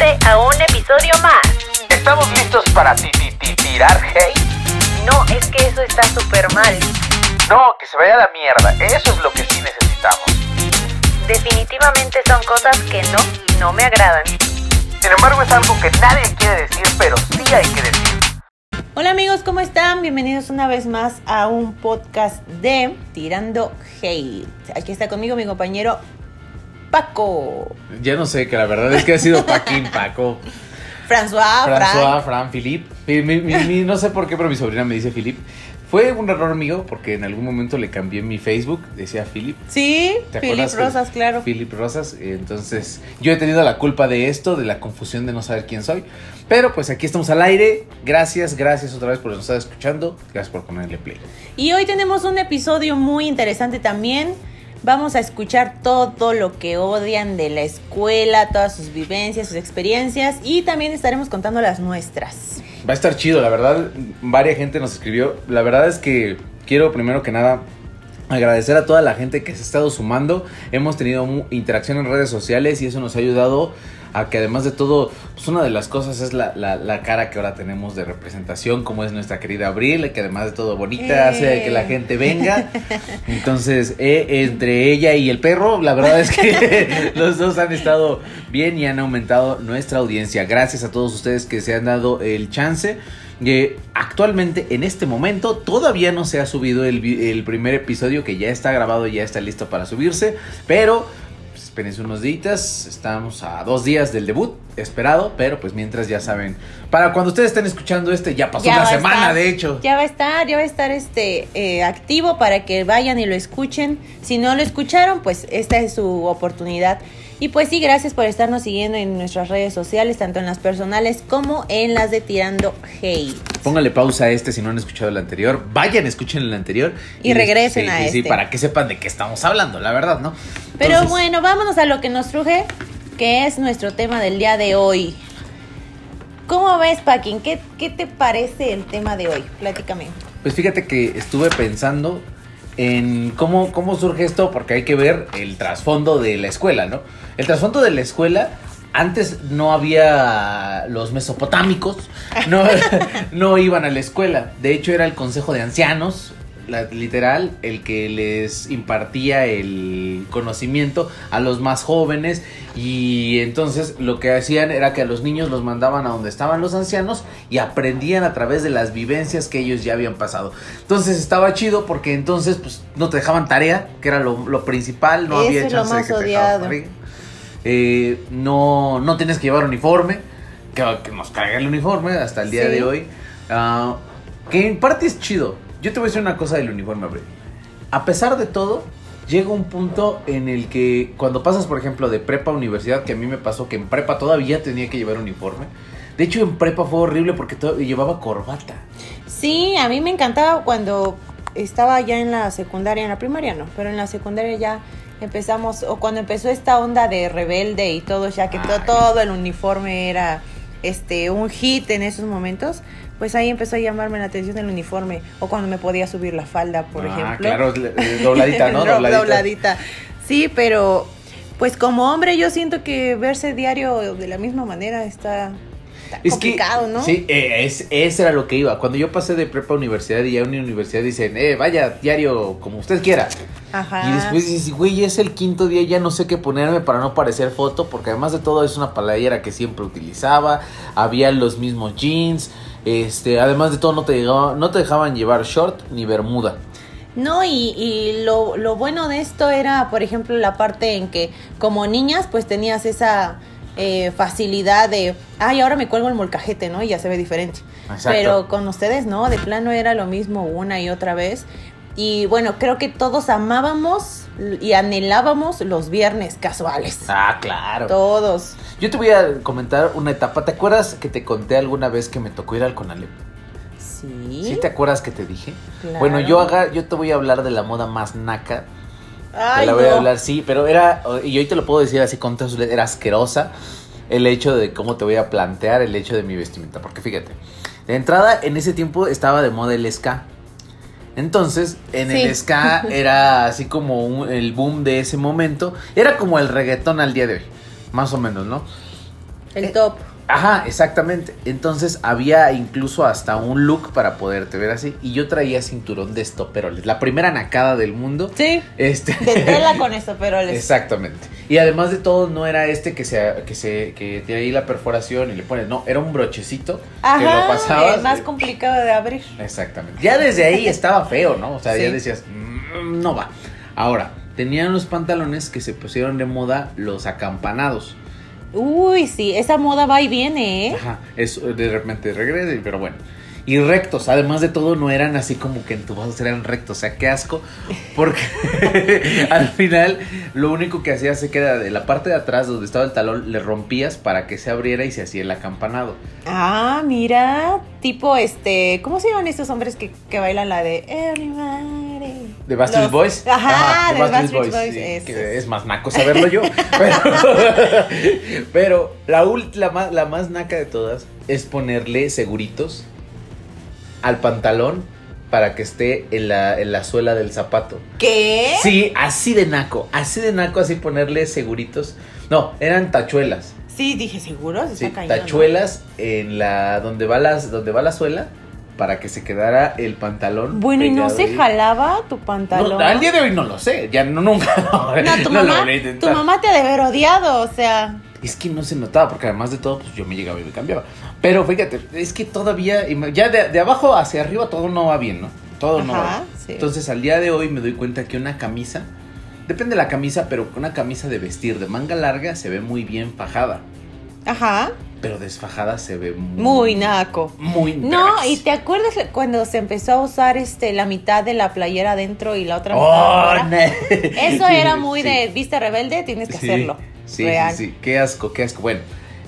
suscribirte a un episodio más. ¿Estamos listos para ti, ti, ti- tirar hate? No, es que eso está súper mal. No, que se vaya a la mierda. Eso es lo que sí necesitamos. Definitivamente son cosas que no, no me agradan. Sin embargo, es algo que nadie quiere decir, pero sí hay que decir. Hola amigos, ¿cómo están? Bienvenidos una vez más a un podcast de Tirando Hate. Aquí está conmigo mi compañero Paco. Ya no sé, que la verdad es que ha sido Paquín, Paco, François, François, Fran. Fran, Philippe. Mi- mi- mi- mi- no sé por qué, pero mi sobrina me dice Philippe. Fue un error mío porque en algún momento le cambié mi Facebook, decía Philip. Sí, ¿Te Philip? Rosas, claro. Philip Rosas. Entonces, yo he tenido la culpa de esto, de la confusión de no saber quién soy. Pero pues aquí estamos al aire. Gracias, gracias otra vez por nos estar escuchando. Gracias por ponerle play. Y hoy tenemos un episodio muy interesante también. Vamos a escuchar todo lo que odian de la escuela, todas sus vivencias, sus experiencias y también estaremos contando las nuestras. Va a estar chido, la verdad. Varia gente nos escribió. La verdad es que quiero primero que nada agradecer a toda la gente que se ha estado sumando. Hemos tenido interacción en redes sociales y eso nos ha ayudado a que además de todo, pues una de las cosas es la, la- la cara que ahora tenemos de representación, como es nuestra querida Abril, que además de todo bonita, hace Eh. que la gente venga. Entonces, eh, entre ella y el perro, la verdad es que los dos han estado bien y han aumentado nuestra audiencia. Gracias a todos ustedes que se han dado el chance. Eh, actualmente, en este momento, todavía no se ha subido el, primer episodio que ya está grabado, ya está listo para subirse, pero espérense unos días, estamos a dos días del debut, esperado, pero pues mientras ya saben, para cuando ustedes estén escuchando este, ya pasó Ya una semana, estar. de hecho. Ya va a estar, ya va a estar este eh, activo para que vayan y lo escuchen. Si no lo escucharon, pues esta es su oportunidad. Y pues sí, gracias por estarnos siguiendo en nuestras redes sociales, tanto en las personales como en las de Tirando Hate. Póngale pausa a este si no han escuchado el anterior. Vayan, escuchen el anterior. Y regresen a sí, Sí, este. para que sepan de qué estamos hablando, la verdad, ¿no? Pero bueno, vámonos a lo que nos truje, que es nuestro tema del día de hoy. ¿Cómo ves, Paquín? ¿Qué, ¿Qué te parece el tema de hoy? Platícame. Pues fíjate que estuve pensando en cómo, cómo surge esto, porque hay que ver el trasfondo de la escuela, ¿no? El trasfondo de la escuela, antes no había los mesopotámicos, no, no iban a la escuela. De hecho, era el consejo de ancianos, la- literal, el que les impartía el conocimiento a los más jóvenes. Y entonces lo que hacían era que a los niños los mandaban a donde estaban los ancianos y aprendían a través de las vivencias que ellos ya habían pasado. Entonces estaba chido porque entonces pues no te dejaban tarea, que era lo, lo principal, no Eso había chance de que te odiado. tarea. Eh, no, no tienes que llevar uniforme, que, que nos carga el uniforme hasta el día Sí. de hoy. Ah, que en parte es chido. Yo te voy a decir una cosa del uniforme, Abril. A pesar de todo, llega un punto en el que cuando pasas, por ejemplo, de prepa a universidad, que a mí me pasó que en prepa todavía tenía que llevar uniforme. De hecho, en prepa fue horrible porque llevaba corbata. Sí, a mí me encantaba cuando estaba ya en la secundaria, en la primaria no, pero en la secundaria ya empezamos, o cuando empezó esta onda de rebelde y todo, ya que to- Ay. todo el uniforme era este un hit en esos momentos, pues ahí empezó a llamarme la atención el uniforme, o cuando me podía subir la falda, por Ah, ejemplo. claro, dobladita, ¿no? Dobladita. dobladita. Sí, pero pues como hombre yo siento que verse diario de la misma manera está, está Es complicado, que, ¿no? Sí, eh, es, ese era lo que iba. Cuando yo pasé de prepa a universidad y ya en universidad dicen, eh, vaya diario como usted quiera. Ajá. Y después dices, güey, es el quinto día, ya no sé qué ponerme para no parecer foto, porque además de todo es una playera que siempre utilizaba, había los mismos jeans, este, además de todo no te, llegaba- no te dejaban llevar short ni bermuda. No, y, y lo, lo bueno de esto era, por ejemplo, la parte en que como niñas pues tenías esa eh, facilidad de, ay, ahora me cuelgo el molcajete, ¿no? Y ya se ve diferente. Exacto. Pero con ustedes, ¿no? De plano era lo mismo una y otra vez. Y bueno, creo que todos amábamos y anhelábamos los viernes casuales. Ah, claro. Todos. Yo te voy a comentar una etapa. ¿Te acuerdas que te conté alguna vez que me tocó ir al Conalep? Sí. ¿Sí te acuerdas que te dije? Claro. Bueno, yo haga, yo te voy a hablar de la moda más naca. Ay, te la voy no. a hablar, sí, pero era, y hoy te lo puedo decir así con todas sus era asquerosa el hecho de cómo te voy a plantear el hecho de mi vestimenta. Porque fíjate, de entrada en ese tiempo estaba de moda el ska. Entonces, en Sí. el ska era así como un- el boom de ese momento. Era como el reggaetón al día de hoy, más o menos, ¿no? El Eh, top. Ajá, exactamente. Entonces había incluso hasta un look para poderte ver así. Y yo traía cinturón de estoperoles. La primera nacada del mundo. Sí. Este. De tela con esto, pero les... Exactamente. Y además de todo, no era este que se, que se, que tiene ahí la perforación y le pones, no, era un brochecito que lo pasabas. el más complicado de abrir. Exactamente. Ya desde ahí estaba feo, ¿no? O sea, ya decías, "Mm, no va. Ahora, tenían los pantalones que se pusieron de moda los acampanados. Uy, sí, esa moda va y viene, ¿eh? Ajá, eso de repente regresa, pero bueno. Y rectos, además de todo, no eran así como que entubados, eran rectos. O sea, qué asco. Porque al final, lo único que hacías se queda de la parte de atrás donde estaba el talón, le rompías para que se abriera y se hacía el acampanado. Ah, mira, tipo este, ¿cómo se llaman estos hombres que, que bailan la de Everybody? ¿De Backstreet Los- Boys? Ajá, de Backstreet Boys. sí, esos. que es más naco saberlo yo. Pero, pero la, ult- la, más, la más naca de todas es ponerle seguritos al pantalón para que esté en la, en la suela del zapato. ¿Qué? Sí, así de naco, así de naco, así ponerle seguritos. No, eran tachuelas. Sí, dije, ¿seguro? Se Sí, tachuelas en la donde va las donde va la suela para que se quedara el pantalón. Bueno, ¿y no se ahí. jalaba tu pantalón? No, al día de hoy no lo sé, ya no nunca. No, tu no lo mamá, a tu mamá te ha de haber odiado, o sea... Es que no se notaba, porque además de todo, pues yo me llegaba y me cambiaba. Pero fíjate, es que todavía, ya de, de abajo hacia arriba todo no va bien, ¿no? Todo no va Ajá, bien. sí. Entonces al día de hoy me doy cuenta que una camisa, depende de la camisa, pero una camisa de vestir de manga larga se ve muy bien fajada. Ajá, Pero desfajada se ve muy, muy naco. Muy No, y te acuerdas cuando se empezó a usar este la mitad de la playera adentro y la otra mitad Oh. Eso era muy sí. de viste rebelde, tienes que Sí, hacerlo. Sí, Real. sí, sí, qué asco, qué asco. Bueno,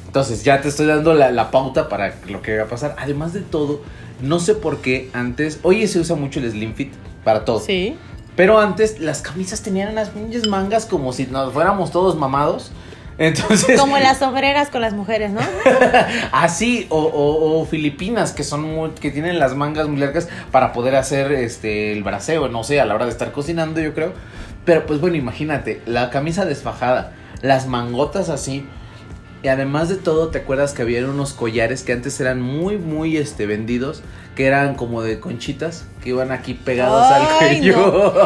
entonces ya te estoy dando la, la pauta para lo que va a pasar. Además de todo, no sé por qué antes, hoy se usa mucho el slim fit para todo. Sí. Pero antes las camisas tenían unas pinches mangas como si nos fuéramos todos mamados. Entonces, Como las sombreras con las mujeres, ¿no? así, o, o- o filipinas que son muy- que tienen las mangas muy largas para poder hacer este el braseo, no sé, a la hora de estar cocinando, yo creo. Pero pues bueno, imagínate, la camisa desfajada, las mangotas así. Y además de todo, ¿te acuerdas que había unos collares que antes eran muy, muy este, vendidos? Que eran como de conchitas, que iban aquí pegados al cuello.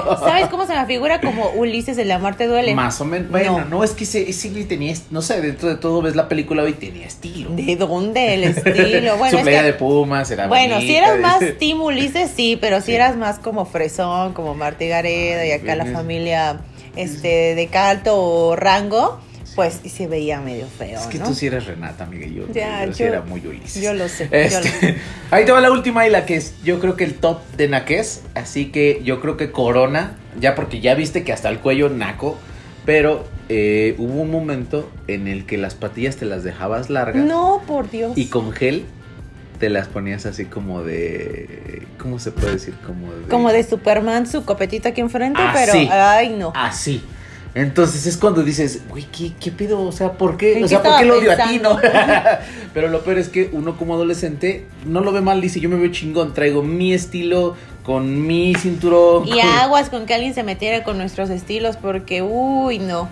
no. ¿Sabes cómo se me figura? Como Ulises, el de Amar te duele. Más o menos. Bueno, No. no, es que ese, ese tenía, no sé, dentro de todo ves la película hoy tenía estilo. ¿De dónde el estilo? Bueno, Su es playa que- de Pumas era Bueno, bonita, si eras más. Team Ulises, sí, pero si Sí. eras más como Fresón, como Martí Gareda y acá la familia este de alto rango, pues sí se veía medio feo, Es que ¿no? tú sí eres Renata, amiga. Yo, Ya, yo, sí yo- era muy Ulises. yo lo sé, yo Este, lo sé. ahí te va la última y la que es, yo creo que el top de naqués. Así que yo creo que Corona, ya porque ya viste que hasta el cuello naco. Pero eh, hubo un momento en el que las patillas te las dejabas largas. No, por Dios. Y con gel te las ponías así como de. ¿Cómo se puede decir? Como de. Como de Superman, su copetito aquí enfrente, pero sí. ay no. Así. Entonces es cuando dices, güey, ¿qué, ¿qué pedo? O sea, ¿por qué? ¿En O sea, ¿por qué lo odio a ti, no? Pero lo peor es que uno como adolescente no lo ve mal, dice, yo me veo chingón, traigo mi estilo con mi cinturón. Y aguas con que alguien se metiera con nuestros estilos porque uy, no.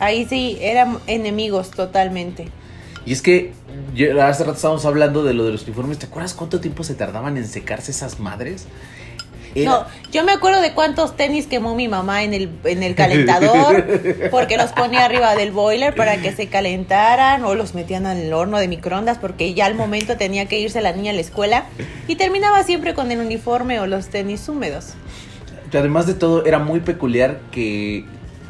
Ahí sí eran enemigos totalmente. Y es que hace rato estábamos hablando de lo de los uniformes. ¿Te acuerdas cuánto tiempo se tardaban en secarse esas madres? Era- No, yo me acuerdo de cuántos tenis quemó mi mamá en el, en el calentador, porque los ponía arriba del boiler para que se calentaran, o los metían al horno de microondas, porque ya al momento tenía que irse la niña a la escuela, y terminaba siempre con el uniforme o los tenis húmedos. además de todo era muy peculiar que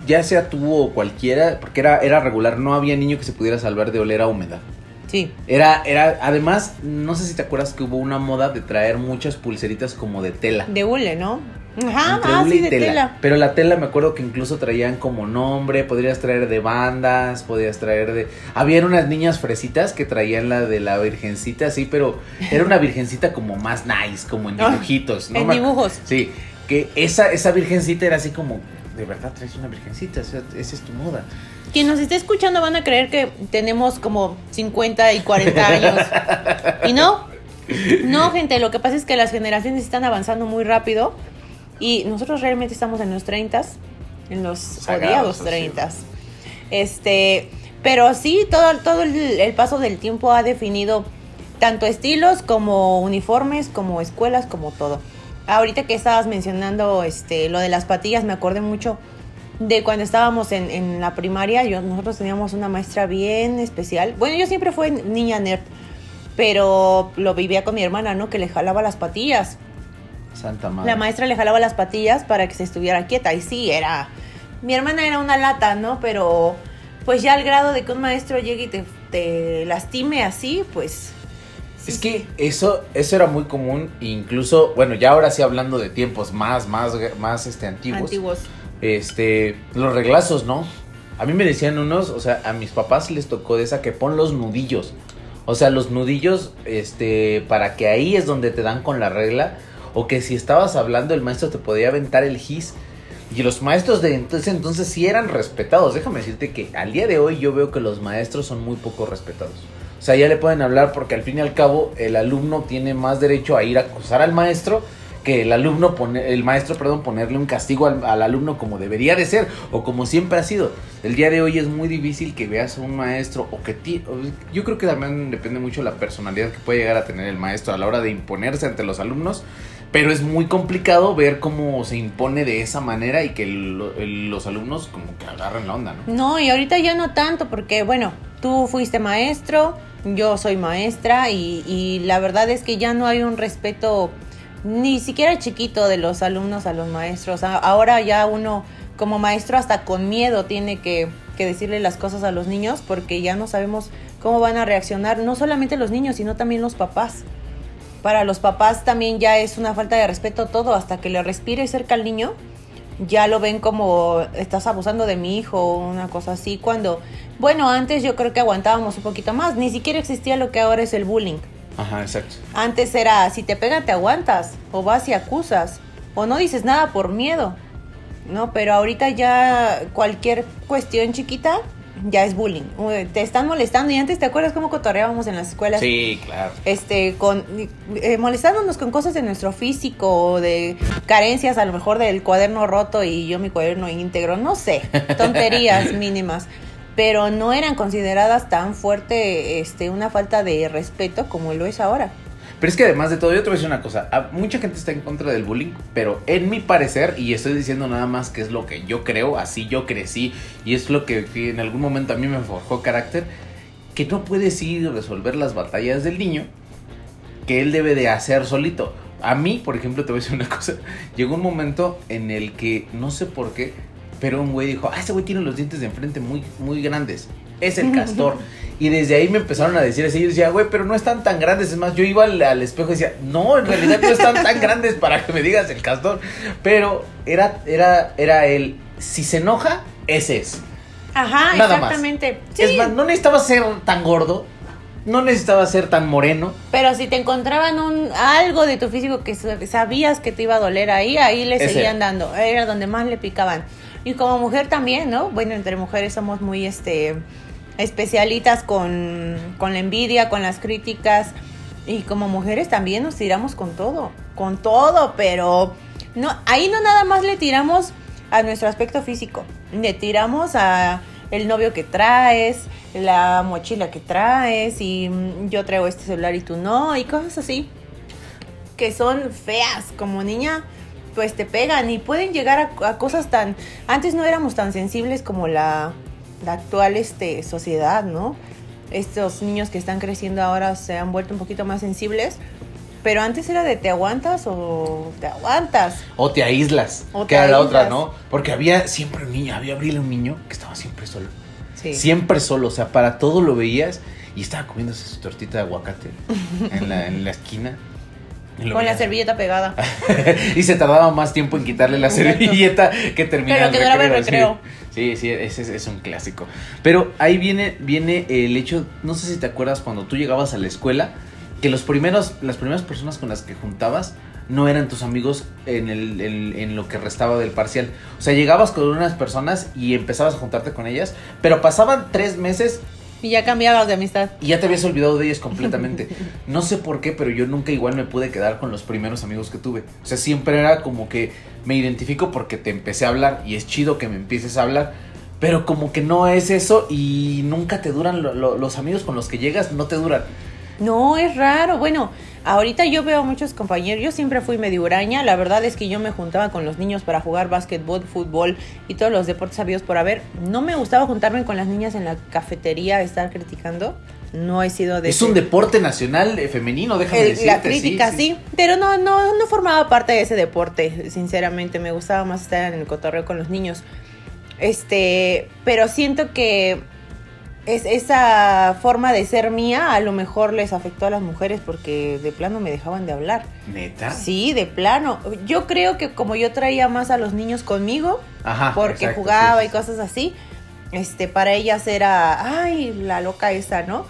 ya sea tú o cualquiera, porque era, era regular, no había niño que se pudiera salvar de oler a humedad. Sí. Era, era, además, no sé si te acuerdas que hubo una moda de traer muchas pulseritas como de tela. De hule, ¿no? Ajá, Entre ah, hule sí, y de tela. Pero la tela me acuerdo que incluso traían como nombre, podrías traer de bandas, podías traer de... Habían unas niñas fresitas que traían la de la virgencita, sí, pero era una virgencita como más nice, como en Ah, dibujitos. ¿no? en dibujos. Sí, que esa, esa virgencita era así como, de verdad traes una virgencita, o sea, esa es tu moda. Quien nos esté escuchando van a creer que tenemos como 50 y 40 años. y no, no, gente, lo que pasa es que las generaciones están avanzando muy rápido y nosotros realmente estamos en los 30, en los odiados sí. 30. Este, Pero sí, todo, todo el, el paso del tiempo ha definido tanto estilos como uniformes, como escuelas, como todo. Ahorita que estabas mencionando este, lo de las patillas, me acordé mucho de cuando estábamos en, en la primaria. Yo, nosotros teníamos una maestra bien especial. Bueno, yo siempre fui niña nerd, pero lo vivía con mi hermana, ¿no? Que le jalaba las patillas. Santa madre. La maestra le jalaba las patillas para que se estuviera quieta. Y sí, era. Mi hermana era una lata, ¿no? Pero pues ya al grado de que un maestro llegue y te, te lastime así, pues. sí, Es que sí. eso, eso era muy común, incluso, bueno, ya ahora sí hablando de tiempos más, más, más este, antiguos, Antiguos. Este, los reglazos, ¿no? A mí me decían unos, o sea, a mis papás les tocó de esa que pon los nudillos. O sea, los nudillos, este, para que ahí es donde te dan con la regla. O que si estabas hablando, el maestro te podía aventar el gis. Y los maestros de entonces, entonces sí eran respetados. Déjame decirte que al día de hoy yo veo que los maestros son muy poco respetados. O sea, ya le pueden hablar porque al fin y al cabo el alumno tiene más derecho a ir a acusar al maestro que el alumno pone, el maestro, perdón, ponerle un castigo al, al alumno como debería de ser o como siempre ha sido. El día de hoy es muy difícil que veas a un maestro o que ti, yo creo que también depende mucho la personalidad que puede llegar a tener el maestro a la hora de imponerse ante los alumnos. Pero es muy complicado ver cómo se impone de esa manera y que los alumnos como que agarren la onda, ¿no? No, y ahorita ya no tanto, porque bueno, tú fuiste maestro, yo soy maestra, y la verdad es que ya no hay un respeto ni siquiera chiquito de los alumnos a los maestros. Ahora ya uno como maestro hasta con miedo tiene que, que decirle las cosas a los niños porque ya no sabemos cómo van a reaccionar, no solamente los niños, sino también los papás. Para los papás también ya es una falta de respeto todo, hasta que le respire cerca al niño, ya lo ven como estás abusando de mi hijo o una cosa así. Cuando, bueno, antes yo creo que aguantábamos un poquito más, ni siquiera existía lo que ahora es el bullying. Ajá, exacto. Antes era, si te pegan te aguantas, o vas y acusas, o no dices nada por miedo, ¿no? Pero ahorita ya cualquier cuestión chiquita ya es bullying. Te están molestando y antes te acuerdas cómo cotorreábamos en las escuelas Sí, claro. este con eh, molestándonos con cosas de nuestro físico o de carencias a lo mejor del cuaderno roto y yo mi cuaderno íntegro no sé tonterías mínimas pero no eran consideradas tan fuerte este una falta de respeto como lo es ahora Pero es que además de todo, yo te voy a decir una cosa. a- Mucha gente está en contra del bullying, pero en mi parecer, y estoy diciendo nada más que es lo que yo creo, así yo crecí, y es lo que, en algún momento a mí me forjó carácter, que no puedes ir y resolver las batallas del niño que él debe de hacer solito. A mí, por ejemplo, te voy a decir una cosa. Llegó un momento en el que, no sé por qué, pero un güey dijo, ah, ese güey tiene los dientes de enfrente muy, muy grandes. Es el castor. y desde ahí me empezaron a decir así. Yo decía, güey, pero no están tan grandes. Es más, yo iba al, al espejo y decía, no, en realidad no están tan grandes para que me digas el castor. Pero era, era, era el, si se enoja, ese es. ajá Nada más. exactamente Es Sí, más, no necesitaba ser tan gordo. No necesitaba ser tan moreno. pero si te encontraban un algo de tu físico que sa- sabías que te iba a doler ahí ahí le Ese seguían dando era donde más le picaban y como mujer también no bueno entre mujeres somos muy este especialitas con, con la envidia, con las críticas. Y como mujeres también nos tiramos con todo, con todo, pero no, ahí no nada más le tiramos a nuestro aspecto físico, le tiramos a el novio que traes, la mochila que traes y mm, yo traigo este celular y tú no y cosas así que son feas como niña pues te pegan y pueden llegar a, a cosas tan antes no éramos tan sensibles como la, la actual este sociedad no estos niños que están creciendo ahora se han vuelto un poquito más sensibles pero antes era de te aguantas o te aguantas O te aíslas. O que te era la otra, aíslas. ¿no? Porque había siempre un niño, había abril un niño que estaba siempre solo. sí. Siempre solo, o sea, para todo lo veías y estaba comiéndose su tortita de aguacate en la, en la esquina. Lo con la servilleta pegada y se tardaba más tiempo en quitarle la Exacto. servilleta que terminar Pero que duraba el recreo. Sí, sí, sí, ese es, es un clásico. Pero ahí viene, viene el hecho, no sé si te acuerdas cuando tú llegabas a la escuela, que los primeros, las primeras personas con las que juntabas no eran tus amigos en, el, en, en lo que restaba del parcial. O sea, llegabas con unas personas y empezabas a juntarte con ellas, pero pasaban tres meses y ya cambiabas de amistad y ya te habías olvidado de ellas completamente. No sé por qué, pero yo nunca igual me pude quedar con los primeros amigos que tuve. O sea, siempre era como que me identifico porque te empecé a hablar y es chido que me empieces a hablar. pero como que no es eso y nunca te duran lo- lo- los amigos con los que llegas, no te duran. No, es raro. Bueno, ahorita yo veo a muchos compañeros. Yo siempre fui medio huraña. La verdad es que yo me juntaba con los niños para jugar básquetbol, fútbol y todos los deportes habidos por haber. No me gustaba juntarme con las niñas en la cafetería, estar criticando. No he sido de Es ese- un deporte nacional eh, femenino, déjame el- decirte. la crítica, sí, pero no, no, no formaba parte de ese deporte, sinceramente, me gustaba más estar en el cotorreo con los niños. Este, pero siento que es, esa forma de ser mía a lo mejor les afectó a las mujeres porque de plano me dejaban de hablar. ¿Neta? Sí, de plano. Yo creo que como yo traía más a los niños conmigo, Ajá. porque exacto, jugaba sí, y cosas así, este, para ellas era, ay, la loca esa, ¿no?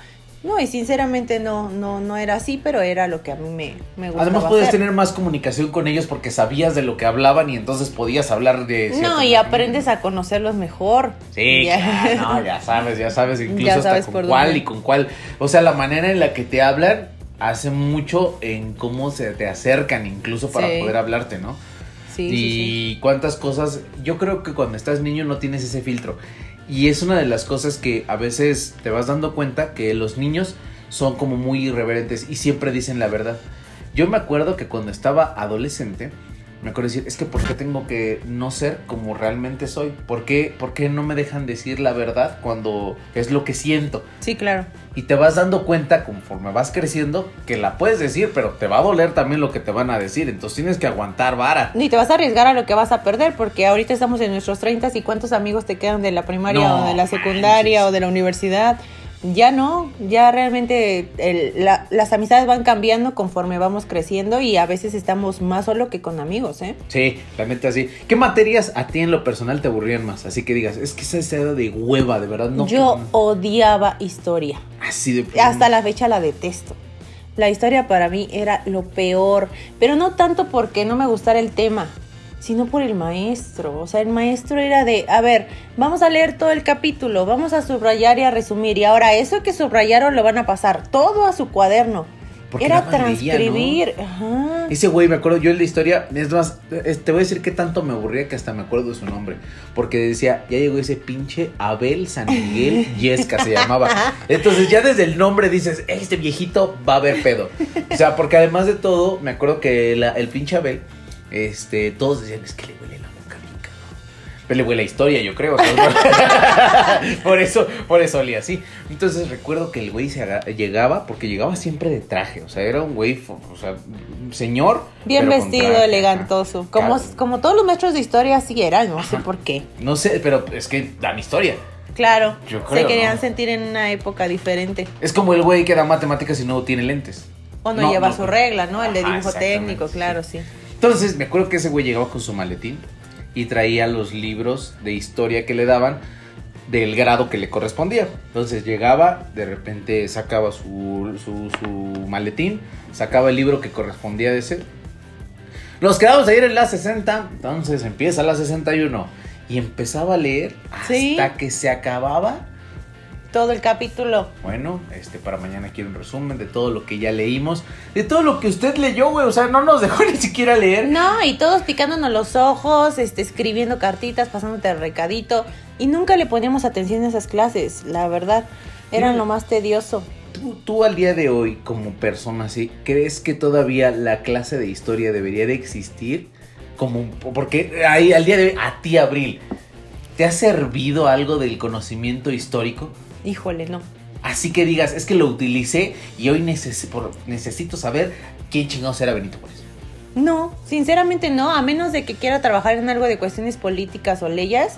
No, y sinceramente no, no, no era así, pero era lo que a mí me, me gustaba Además podías hacer. tener más comunicación con ellos porque sabías de lo que hablaban y entonces podías hablar de... No, y aprendes a conocerlos mejor. Sí, Ya. no, ya sabes, ya sabes incluso Ya hasta con cuál dónde. y con cuál. O sea, la manera en la que te hablan hace mucho en cómo se te acercan incluso para Sí. poder hablarte, ¿no? Sí, y sí, sí. cuántas cosas, yo creo que cuando estás niño no tienes ese filtro. Y es una de las cosas que a veces te vas dando cuenta que los niños son como muy irreverentes y siempre dicen la verdad. Yo me acuerdo que cuando estaba adolescente, me acuerdo decir, es que ¿por qué tengo que no ser como realmente soy? ¿Por qué, por qué no me dejan decir la verdad cuando es lo que siento? Sí, claro. Y te vas dando cuenta conforme vas creciendo que la puedes decir, pero te va a doler también lo que te van a decir. Entonces tienes que aguantar vara. Ni te vas a arriesgar a lo que vas a perder, porque ahorita estamos en nuestros 30 y cuántos amigos te quedan de la primaria No o de la secundaria o de la universidad. Ya no, ya realmente el- la- las amistades van cambiando conforme vamos creciendo y a veces estamos más solo que con amigos, ¿eh? Sí, la neta sí. ¿Qué materias a ti en lo personal te aburrían más? Así que digas, es que esa es de hueva, de verdad, no. Yo odiaba historia. Así de. Hasta la fecha la detesto. La historia para mí era lo peor, pero no tanto porque no me gustara el tema, sino por el maestro. O sea, el maestro era de, a ver, vamos a leer todo el capítulo, vamos a subrayar y a resumir. Y ahora eso que subrayaron lo van a pasar todo a su cuaderno. Porque era leía, transcribir. Ajá. Ese güey, me acuerdo yo en la historia, es más, te voy a decir que tanto me aburría que hasta me acuerdo de su nombre. Porque decía, ya llegó ese pinche Abel San Miguel Yesca se llamaba. Entonces ya desde el nombre dices, este viejito va a haber pedo. O sea, porque además de todo, me acuerdo que la- el pinche Abel, este, todos decían, es que le huele la boca bien cabrón". Pero le huele la historia, yo creo. por eso, por eso olía así. Entonces recuerdo que el güey se llegaba, porque llegaba siempre de traje. O sea, era un güey, o sea, señor. Bien vestido, traje, elegantoso. Como, Claro. como todos los maestros de historia así eran, no sé por qué. No sé, pero es que dan historia. Claro, Yo se querían ¿no? sentir en una época diferente. Es como el güey que da matemáticas y no tiene lentes. O no, No, lleva no. su regla, ¿no? El de dibujo técnico, sí. claro, sí. Entonces, me acuerdo que ese güey llegaba con su maletín y traía los libros de historia que le daban del grado que le correspondía. Entonces llegaba, de repente sacaba su, su, su maletín, sacaba el libro que correspondía de ese. Nos quedamos ayer en la 60, entonces empieza la 61. Y empezaba a leer hasta Sí. que se acababa. Todo el capítulo. Bueno, este para mañana quiero un resumen de todo lo que ya leímos, de todo lo que usted leyó, güey. O sea, no nos dejó ni siquiera leer. No, y todos picándonos los ojos, este, escribiendo cartitas, pasándote el recadito. Y nunca le poníamos atención a esas clases, la verdad. Eran lo más tedioso. ¿Tú, tú al día de hoy, como persona así, crees que todavía la clase de historia debería de existir? Como, un- porque ahí, al día de hoy, a ti, Abril, ¿te ha servido algo del conocimiento histórico? Híjole, no. Así que digas, es que lo utilicé y hoy neces- por- necesito saber quién chingados era Benito Juárez. No, sinceramente no, a menos de que quiera trabajar en algo de cuestiones políticas o leyes,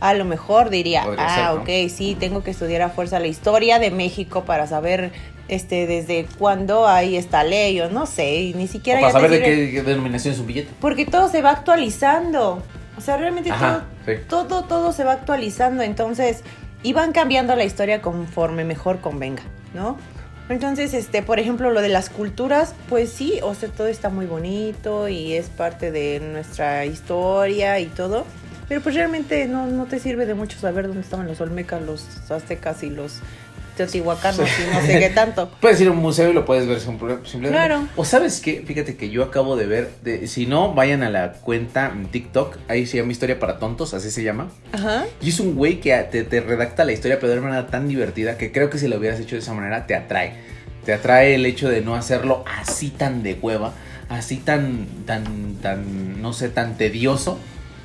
a lo mejor diría, Podría ah, ser, ¿no? ok, sí, tengo que estudiar a fuerza la historia de México para saber este desde cuándo hay esta ley o no sé, y ni O siquiera para ya te saber de qué, qué denominación es un billete. Porque todo se va actualizando. O sea, realmente Ajá, sí. todo, todo, todo se va actualizando. Entonces, y van cambiando la historia conforme mejor convenga, ¿no? Entonces, este, por ejemplo, lo de las culturas, pues sí, o sea, todo está muy bonito y es parte de nuestra historia y todo. Pero pues realmente no, no te sirve de mucho saber dónde estaban los olmecas, los aztecas y los Teotihuacán si no sé qué tanto. Puedes ir a un museo y lo puedes ver simple- simplemente. Claro. O sabes qué, fíjate que yo acabo de ver, de, si no, vayan a la cuenta en TikTok, ahí se llama Historia para Tontos, así se llama. Ajá. Y es un güey que te, te redacta la historia, pero de una manera tan divertida que creo que si lo hubieras hecho de esa manera te atrae. Te atrae el hecho de no hacerlo así tan de hueva, así tan, tan, tan, no sé, tan tedioso.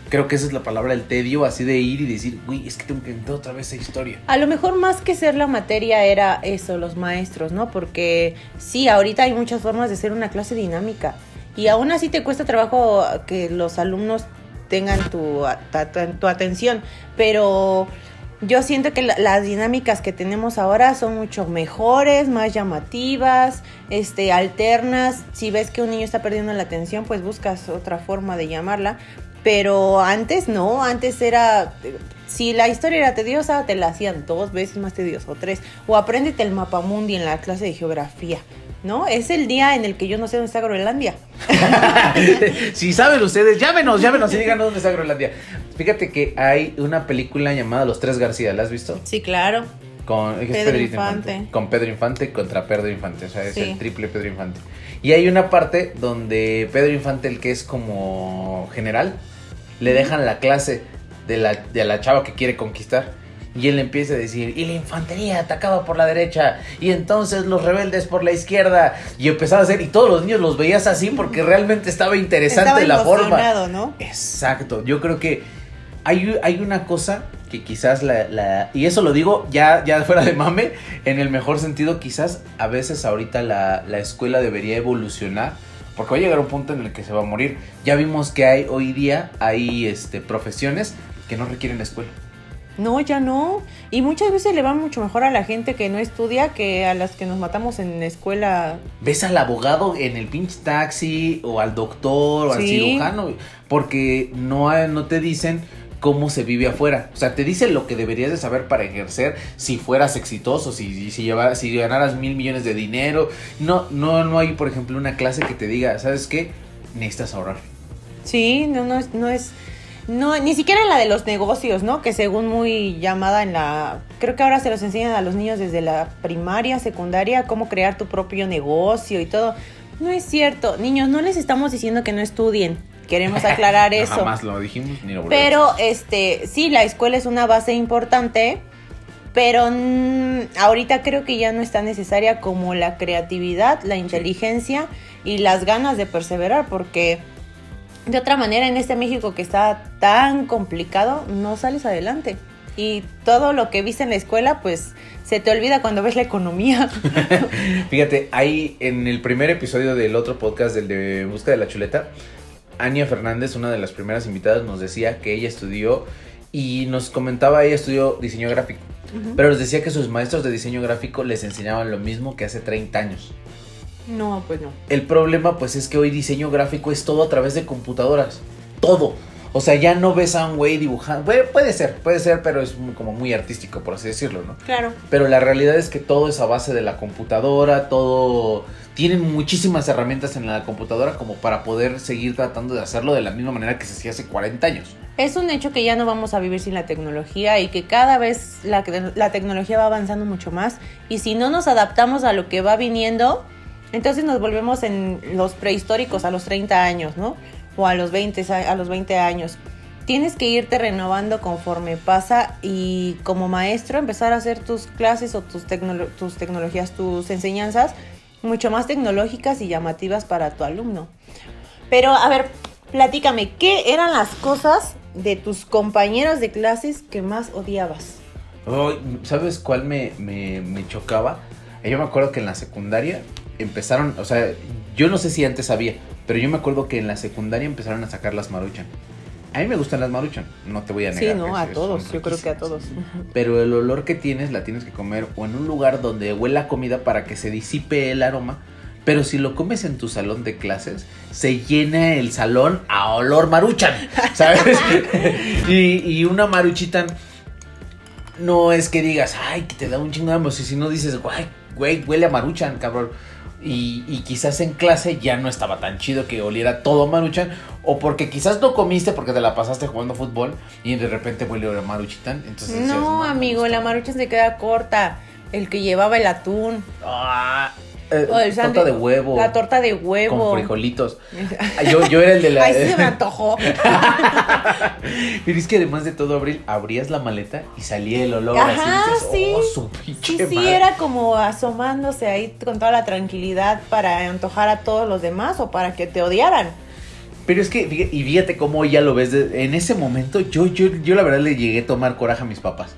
Creo que esa es la palabra, el tedio, así de ir y decir, güey, es que tengo que entrar otra vez esa historia. A lo mejor más que ser la materia era eso, los maestros, ¿no? Porque sí, ahorita hay muchas formas de hacer una clase dinámica y aún así te cuesta trabajo que los alumnos tengan tu, tu atención, pero yo siento que la- las dinámicas que tenemos ahora son mucho mejores, más llamativas, este, alternas. Si ves que un niño está perdiendo la atención, pues buscas otra forma de llamarla. Pero antes no, antes era, si la historia era tediosa, te la hacían dos veces más tediosa o tres. O apréndete el mapamundi en la clase de geografía, ¿no? Es el día en el que yo no sé dónde está Groenlandia. si saben ustedes, llámenos, llámenos y díganos dónde está Groenlandia. Fíjate que hay una película llamada Los Tres García, ¿la has visto? Sí, claro. Con Pedro Infante. Con Pedro Infante contra Pedro Infante. O sea, es Sí. el triple Pedro Infante. Y hay una parte donde Pedro Infante, el que es como general, le dejan la clase de la, de la chava que quiere conquistar. Y él empieza a decir, y la infantería atacaba por la derecha, y entonces los rebeldes por la izquierda. Y empezaba a hacer, y todos los niños los veías así porque realmente estaba interesante Estaba la forma. ¿no? Exacto, yo creo que hay, hay una cosa que quizás la, la- y eso lo digo ya, ya fuera de mame, en el mejor sentido quizás a veces ahorita la, la escuela debería evolucionar, porque va a llegar un punto en el que se va a morir. Ya vimos que hay hoy día, hay este, profesiones que no requieren la escuela. No, ya no. Y muchas veces le va mucho mejor a la gente que no estudia que a las que nos matamos en escuela. Ves al abogado en el pinche taxi o al doctor o al cirujano porque no, no te dicen cómo se vive afuera. O sea, te dicen lo que deberías de saber para ejercer si fueras exitoso, si, si, lleva- si ganaras mil millones de dinero. No, no, no hay, por ejemplo, una clase que te diga, ¿sabes qué? Necesitas ahorrar. Sí, no, no es, no es, no, ni siquiera la de los negocios, ¿no? Que según muy llamada en la, creo que ahora se los enseñan a los niños desde la primaria, secundaria, cómo crear tu propio negocio y todo. No es cierto, niños, no les estamos diciendo que no estudien. Queremos aclarar No, eso. jamás lo dijimos ni lo Pero este, sí, la escuela es una base importante, pero mm, ahorita creo que ya no es tan necesaria como la creatividad, la inteligencia y las ganas de perseverar, porque de otra manera en este México que está tan complicado, no sales adelante. Y todo lo que viste en la escuela, pues se te olvida cuando ves la economía. Fíjate, ahí en el primer episodio del otro podcast, del de Busca de la Chuleta, Ania Fernández, una de las primeras invitadas, nos decía que ella estudió y nos comentaba, ella estudió diseño gráfico, pero les decía que sus maestros de diseño gráfico les enseñaban lo mismo que hace 30 años. No, pues no. El problema pues es que hoy diseño gráfico es todo a través de computadoras, todo. O sea, ya no ves a un güey dibujando. Puede, puede ser, puede ser, pero es muy- como muy artístico, por así decirlo, ¿no? Claro. Pero la realidad es que todo es a base de la computadora, todo... Tienen muchísimas herramientas en la computadora como para poder seguir tratando de hacerlo de la misma manera que se hacía hace 40 años. Es un hecho que ya no vamos a vivir sin la tecnología y que cada vez la, la tecnología va avanzando mucho más y si no nos adaptamos a lo que va viniendo, entonces nos volvemos en los prehistóricos a los 30 años, ¿no? O a los 20, a los 20 años. Tienes que irte renovando conforme pasa y como maestro empezar a hacer tus clases o tus, tus tecnologías, tus enseñanzas mucho más tecnológicas y llamativas para tu alumno. Pero, a ver, platícame, ¿qué eran las cosas de tus compañeros de clases que más odiabas? Ay, ¿Sabes cuál me, me, me chocaba? Yo me acuerdo que en la secundaria empezaron, o sea, yo no sé si antes había, pero yo me acuerdo que en la secundaria empezaron a sacar las maruchan. A mí me gustan las maruchan, no te voy a negar. Sí, no, a todos, yo creo que a todos. Pero el olor que tienes la tienes que comer o en un lugar donde huela comida para que se disipe el aroma. Pero si lo comes en tu salón de clases, se llena el salón a olor maruchan, ¿sabes? y, y una maruchita no es que digas, ay, que te da un chingo de hambre. Si no dices, güey, güey, huele a maruchan, cabrón. Y, y quizás en clase ya no estaba tan chido que oliera todo maruchan. O porque quizás no comiste porque te la pasaste jugando fútbol y de repente huele a maruchitan. Entonces decías, No, me amigo, gusta". la maruchan se queda corta. el que llevaba el atún. Ah, eh, O el torta de huevo. La torta de huevo. Con frijolitos. Yo, yo era el de la. Ay, sí se me antojó. Pero es que además de todo, Abril, abrías la maleta y salía el olor Ajá, así. dices, sí. Oh, su pinche Sí, sí, madre". era como asomándose ahí con toda la tranquilidad para antojar a todos los demás o para que te odiaran. Pero es que, y fíjate cómo ya lo ves. de- en ese momento, yo, yo, yo la verdad le llegué a tomar coraje a mis papás.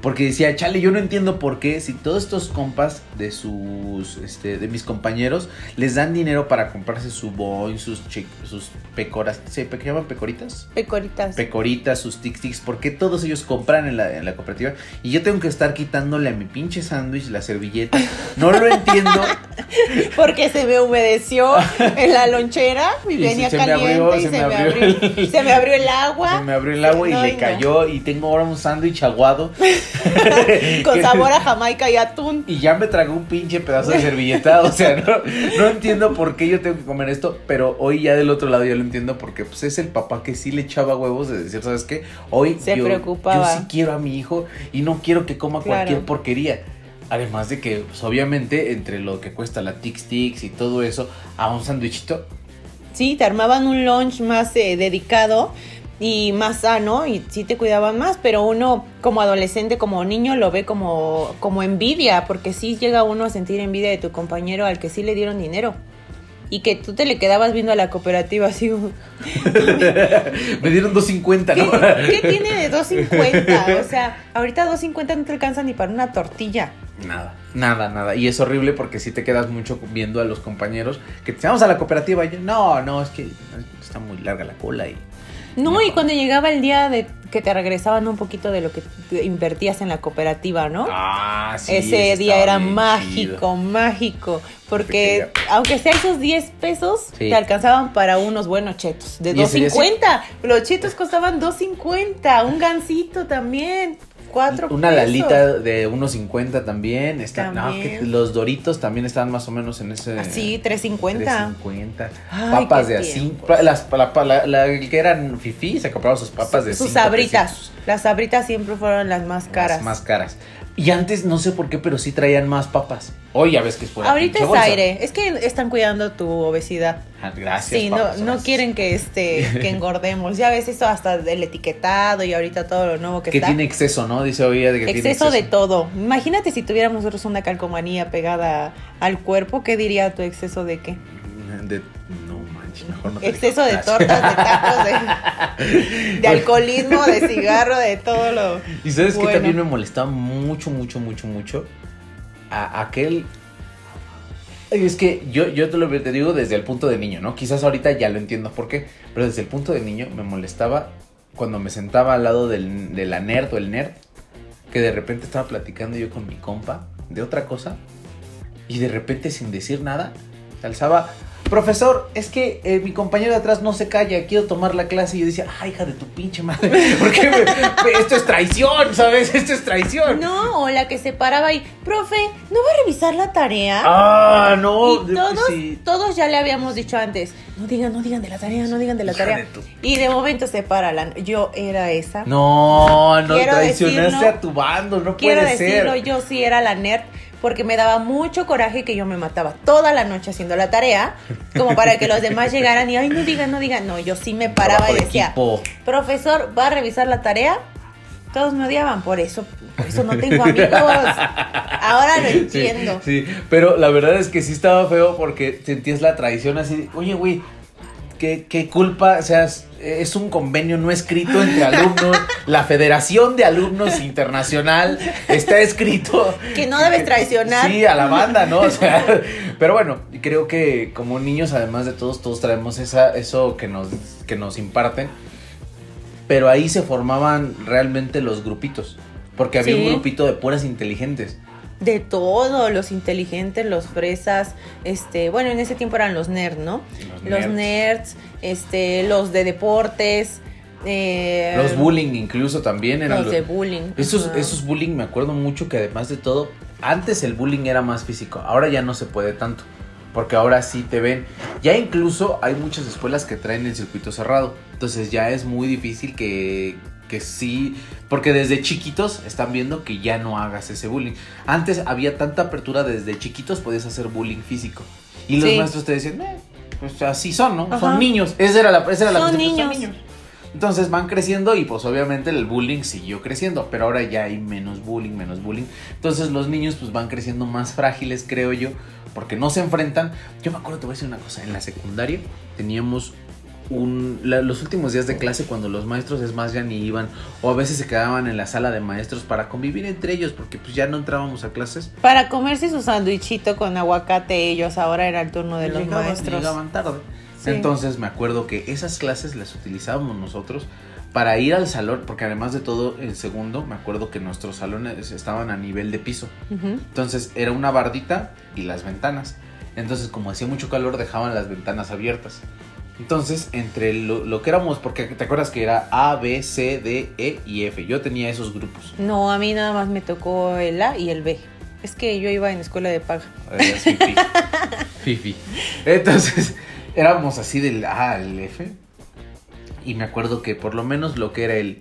Porque decía, chale, yo no entiendo por qué, si todos estos compas de sus, este, de mis compañeros, les dan dinero para comprarse su boing, sus, sus pecoras, ¿se llaman pecoritas? Pecoritas. Pecoritas, sus tic tics, ¿por qué todos ellos compran en la, en la cooperativa? Y yo tengo que estar quitándole a mi pinche sándwich la servilleta. No lo entiendo. Porque se me humedeció en la lonchera y, Y venía se me abrió, y se me abrió abrió, el- se me abrió el agua. Se me abrió el agua y No, le cayó y tengo ahora un sándwich aguado. Con sabor a jamaica y atún. Y ya me tragó un pinche pedazo de servilleta. O sea, no, no entiendo por qué yo tengo que comer esto. Pero hoy ya del otro lado ya lo entiendo porque pues es el papá que sí le echaba huevos de decir, ¿sabes qué? Hoy Se yo, preocupaba. yo sí quiero a mi hijo y no quiero que coma Claro. cualquier porquería. Además de que, pues, obviamente, entre lo que cuesta la Tix Tix y todo eso, a un sándwichito, Sí, te armaban un lunch más eh, dedicado y más sano y sí te cuidaban más, pero uno como adolescente, como niño lo ve como, como envidia, porque sí llega uno a sentir envidia de tu compañero al que sí le dieron dinero. Y que tú te le quedabas viendo a la cooperativa así, me dieron 2.50, ¿qué, ¿no? qué tiene de 2.50? O sea, ahorita 2.50 no te alcanza ni para una tortilla. Nada, nada, nada. Y es horrible porque si te quedas mucho viendo a los compañeros que te vamos a la cooperativa. Y yo, no, no, es que está muy larga la cola y. No, y cuando llegaba el día de que te regresaban un poquito de lo que invertías en la cooperativa, ¿no? Ah, sí. Ese día era mágico, chido. mágico. Porque aunque sea esos 10 pesos, Sí. te alcanzaban para unos buenos chetos. De Y ese día sí- 2.50. Los chetos costaban 2.50. Un gansito también. 4 Una pesos. lalita de 1.50 también. Está, no, También. que los doritos también estaban más o menos en ese. Así, 3.50. 3.50. Ay, Papas qué de así. tiempo. Las, la, la- la- que eran fifi se compraban sus papas de Sus cinco sabritas. pesitos. Las sabritas siempre fueron las más caras. Las más caras. Y antes no sé por qué, pero sí traían más papas. Hoy ya ves que es por Ahorita es aire. Es que están cuidando tu obesidad. Gracias. Sí, no, papas, no gracias. quieren que este que engordemos. Ya ves esto hasta del etiquetado y ahorita todo lo nuevo que, Que está. tiene exceso, ¿no? Dice hoy de que tiene exceso de exceso. todo. Imagínate si tuviéramos nosotros una calcomanía pegada al cuerpo, ¿qué diría tu exceso de qué? De- mejor no te Exceso de tortas, de tacos, de, de alcoholismo, de cigarro, de todo lo. Y sabes que también me molestaba mucho, mucho, mucho, mucho. A aquel. Es que yo, yo te lo te digo desde el punto de niño, ¿no? Quizás ahorita ya lo entiendo por qué. Pero desde el punto de niño me molestaba cuando me sentaba al lado del, de la nerd o el nerd. Que de repente estaba platicando yo con mi compa de otra cosa. Y de repente sin decir nada, se alzaba. Profesor, es que eh, mi compañero de atrás no se calla, quiero tomar la clase. Y yo decía, ay, hija de tu pinche madre, ¿por qué me- esto es traición, ¿sabes? Esto es traición. No, o la que se paraba y, profe, ¿no va a revisar la tarea? Ah, no. y todos, sí. todos ya le habíamos dicho antes, no digan, no digan de la tarea, no digan de la Hija tarea. de tu- Y de momento se para la... Yo era esa. No, no Quiero traicionaste decirlo. a tu bando, no Quiero puede decirlo, ser. yo sí era la nerd porque me daba mucho coraje que yo me mataba toda la noche haciendo la tarea, como para que los demás llegaran y, ay, no digan, no digan. No, yo sí me paraba Trabajo y de decía, equipo. profesor, ¿va a revisar la tarea? Todos me odiaban, por eso, por eso no tengo amigos. Ahora lo Sí, entiendo. Sí, pero la verdad es que sí estaba feo porque sentías la traición así. Oye, güey, ¿qué, qué culpa? O sea, es un convenio no escrito entre alumnos. La Federación de Alumnos Internacional está escrito. Que no debes traicionar. Sí, a la banda, ¿no? O sea, pero bueno, creo que como niños, además de todos, todos traemos esa, eso que nos, que nos imparten. Pero ahí se formaban realmente los grupitos. Porque había Sí. un grupito de puras inteligentes. De todo, los inteligentes, los fresas, este, bueno, en ese tiempo eran los nerds, ¿no? Los Los nerds. nerds, este, los de deportes, eh, Los bullying incluso también eran los de bullying. Esos, ajá. esos bullying me acuerdo mucho que además de todo, antes el bullying era más físico, ahora ya no se puede tanto, porque ahora sí te ven. Ya incluso hay muchas escuelas que traen el circuito cerrado, entonces ya es muy difícil que, que sí, porque desde chiquitos están viendo que ya no hagas ese bullying. Antes había tanta apertura desde chiquitos, podías hacer bullying físico. Y los Sí. maestros te decían, eh, pues así son, ¿no? Ajá. Son niños. Esa era la, esa era la Son concepción, niños. Entonces van creciendo y pues obviamente el bullying siguió creciendo, pero ahora ya hay menos bullying, menos bullying. Entonces los niños pues van creciendo más frágiles, creo yo, porque no se enfrentan. Yo me acuerdo, te voy a decir una cosa, en la secundaria teníamos un, la- los últimos días de clase cuando los maestros es más ya ni iban o a veces se quedaban en la sala de maestros para convivir entre ellos porque pues ya no entrábamos a clases. Para comerse su sandwichito con aguacate ellos, ahora era el turno de los Llegaban- maestros. Llegaban tarde. Sí. Entonces me acuerdo que esas clases las utilizábamos nosotros para ir al salón, porque además de todo, el segundo, me acuerdo que nuestros salones estaban a nivel de piso. Entonces era una bardita y las ventanas. Entonces, como hacía mucho calor, dejaban las ventanas abiertas. Entonces, entre lo, lo que éramos, porque te acuerdas que era A, B, C, D, E y F. Yo tenía esos grupos. No, a mí nada más me tocó el A y el B. Es que yo iba en escuela de paga. Fifi. Entonces, éramos así del A al F. Y me acuerdo que por lo menos lo que era el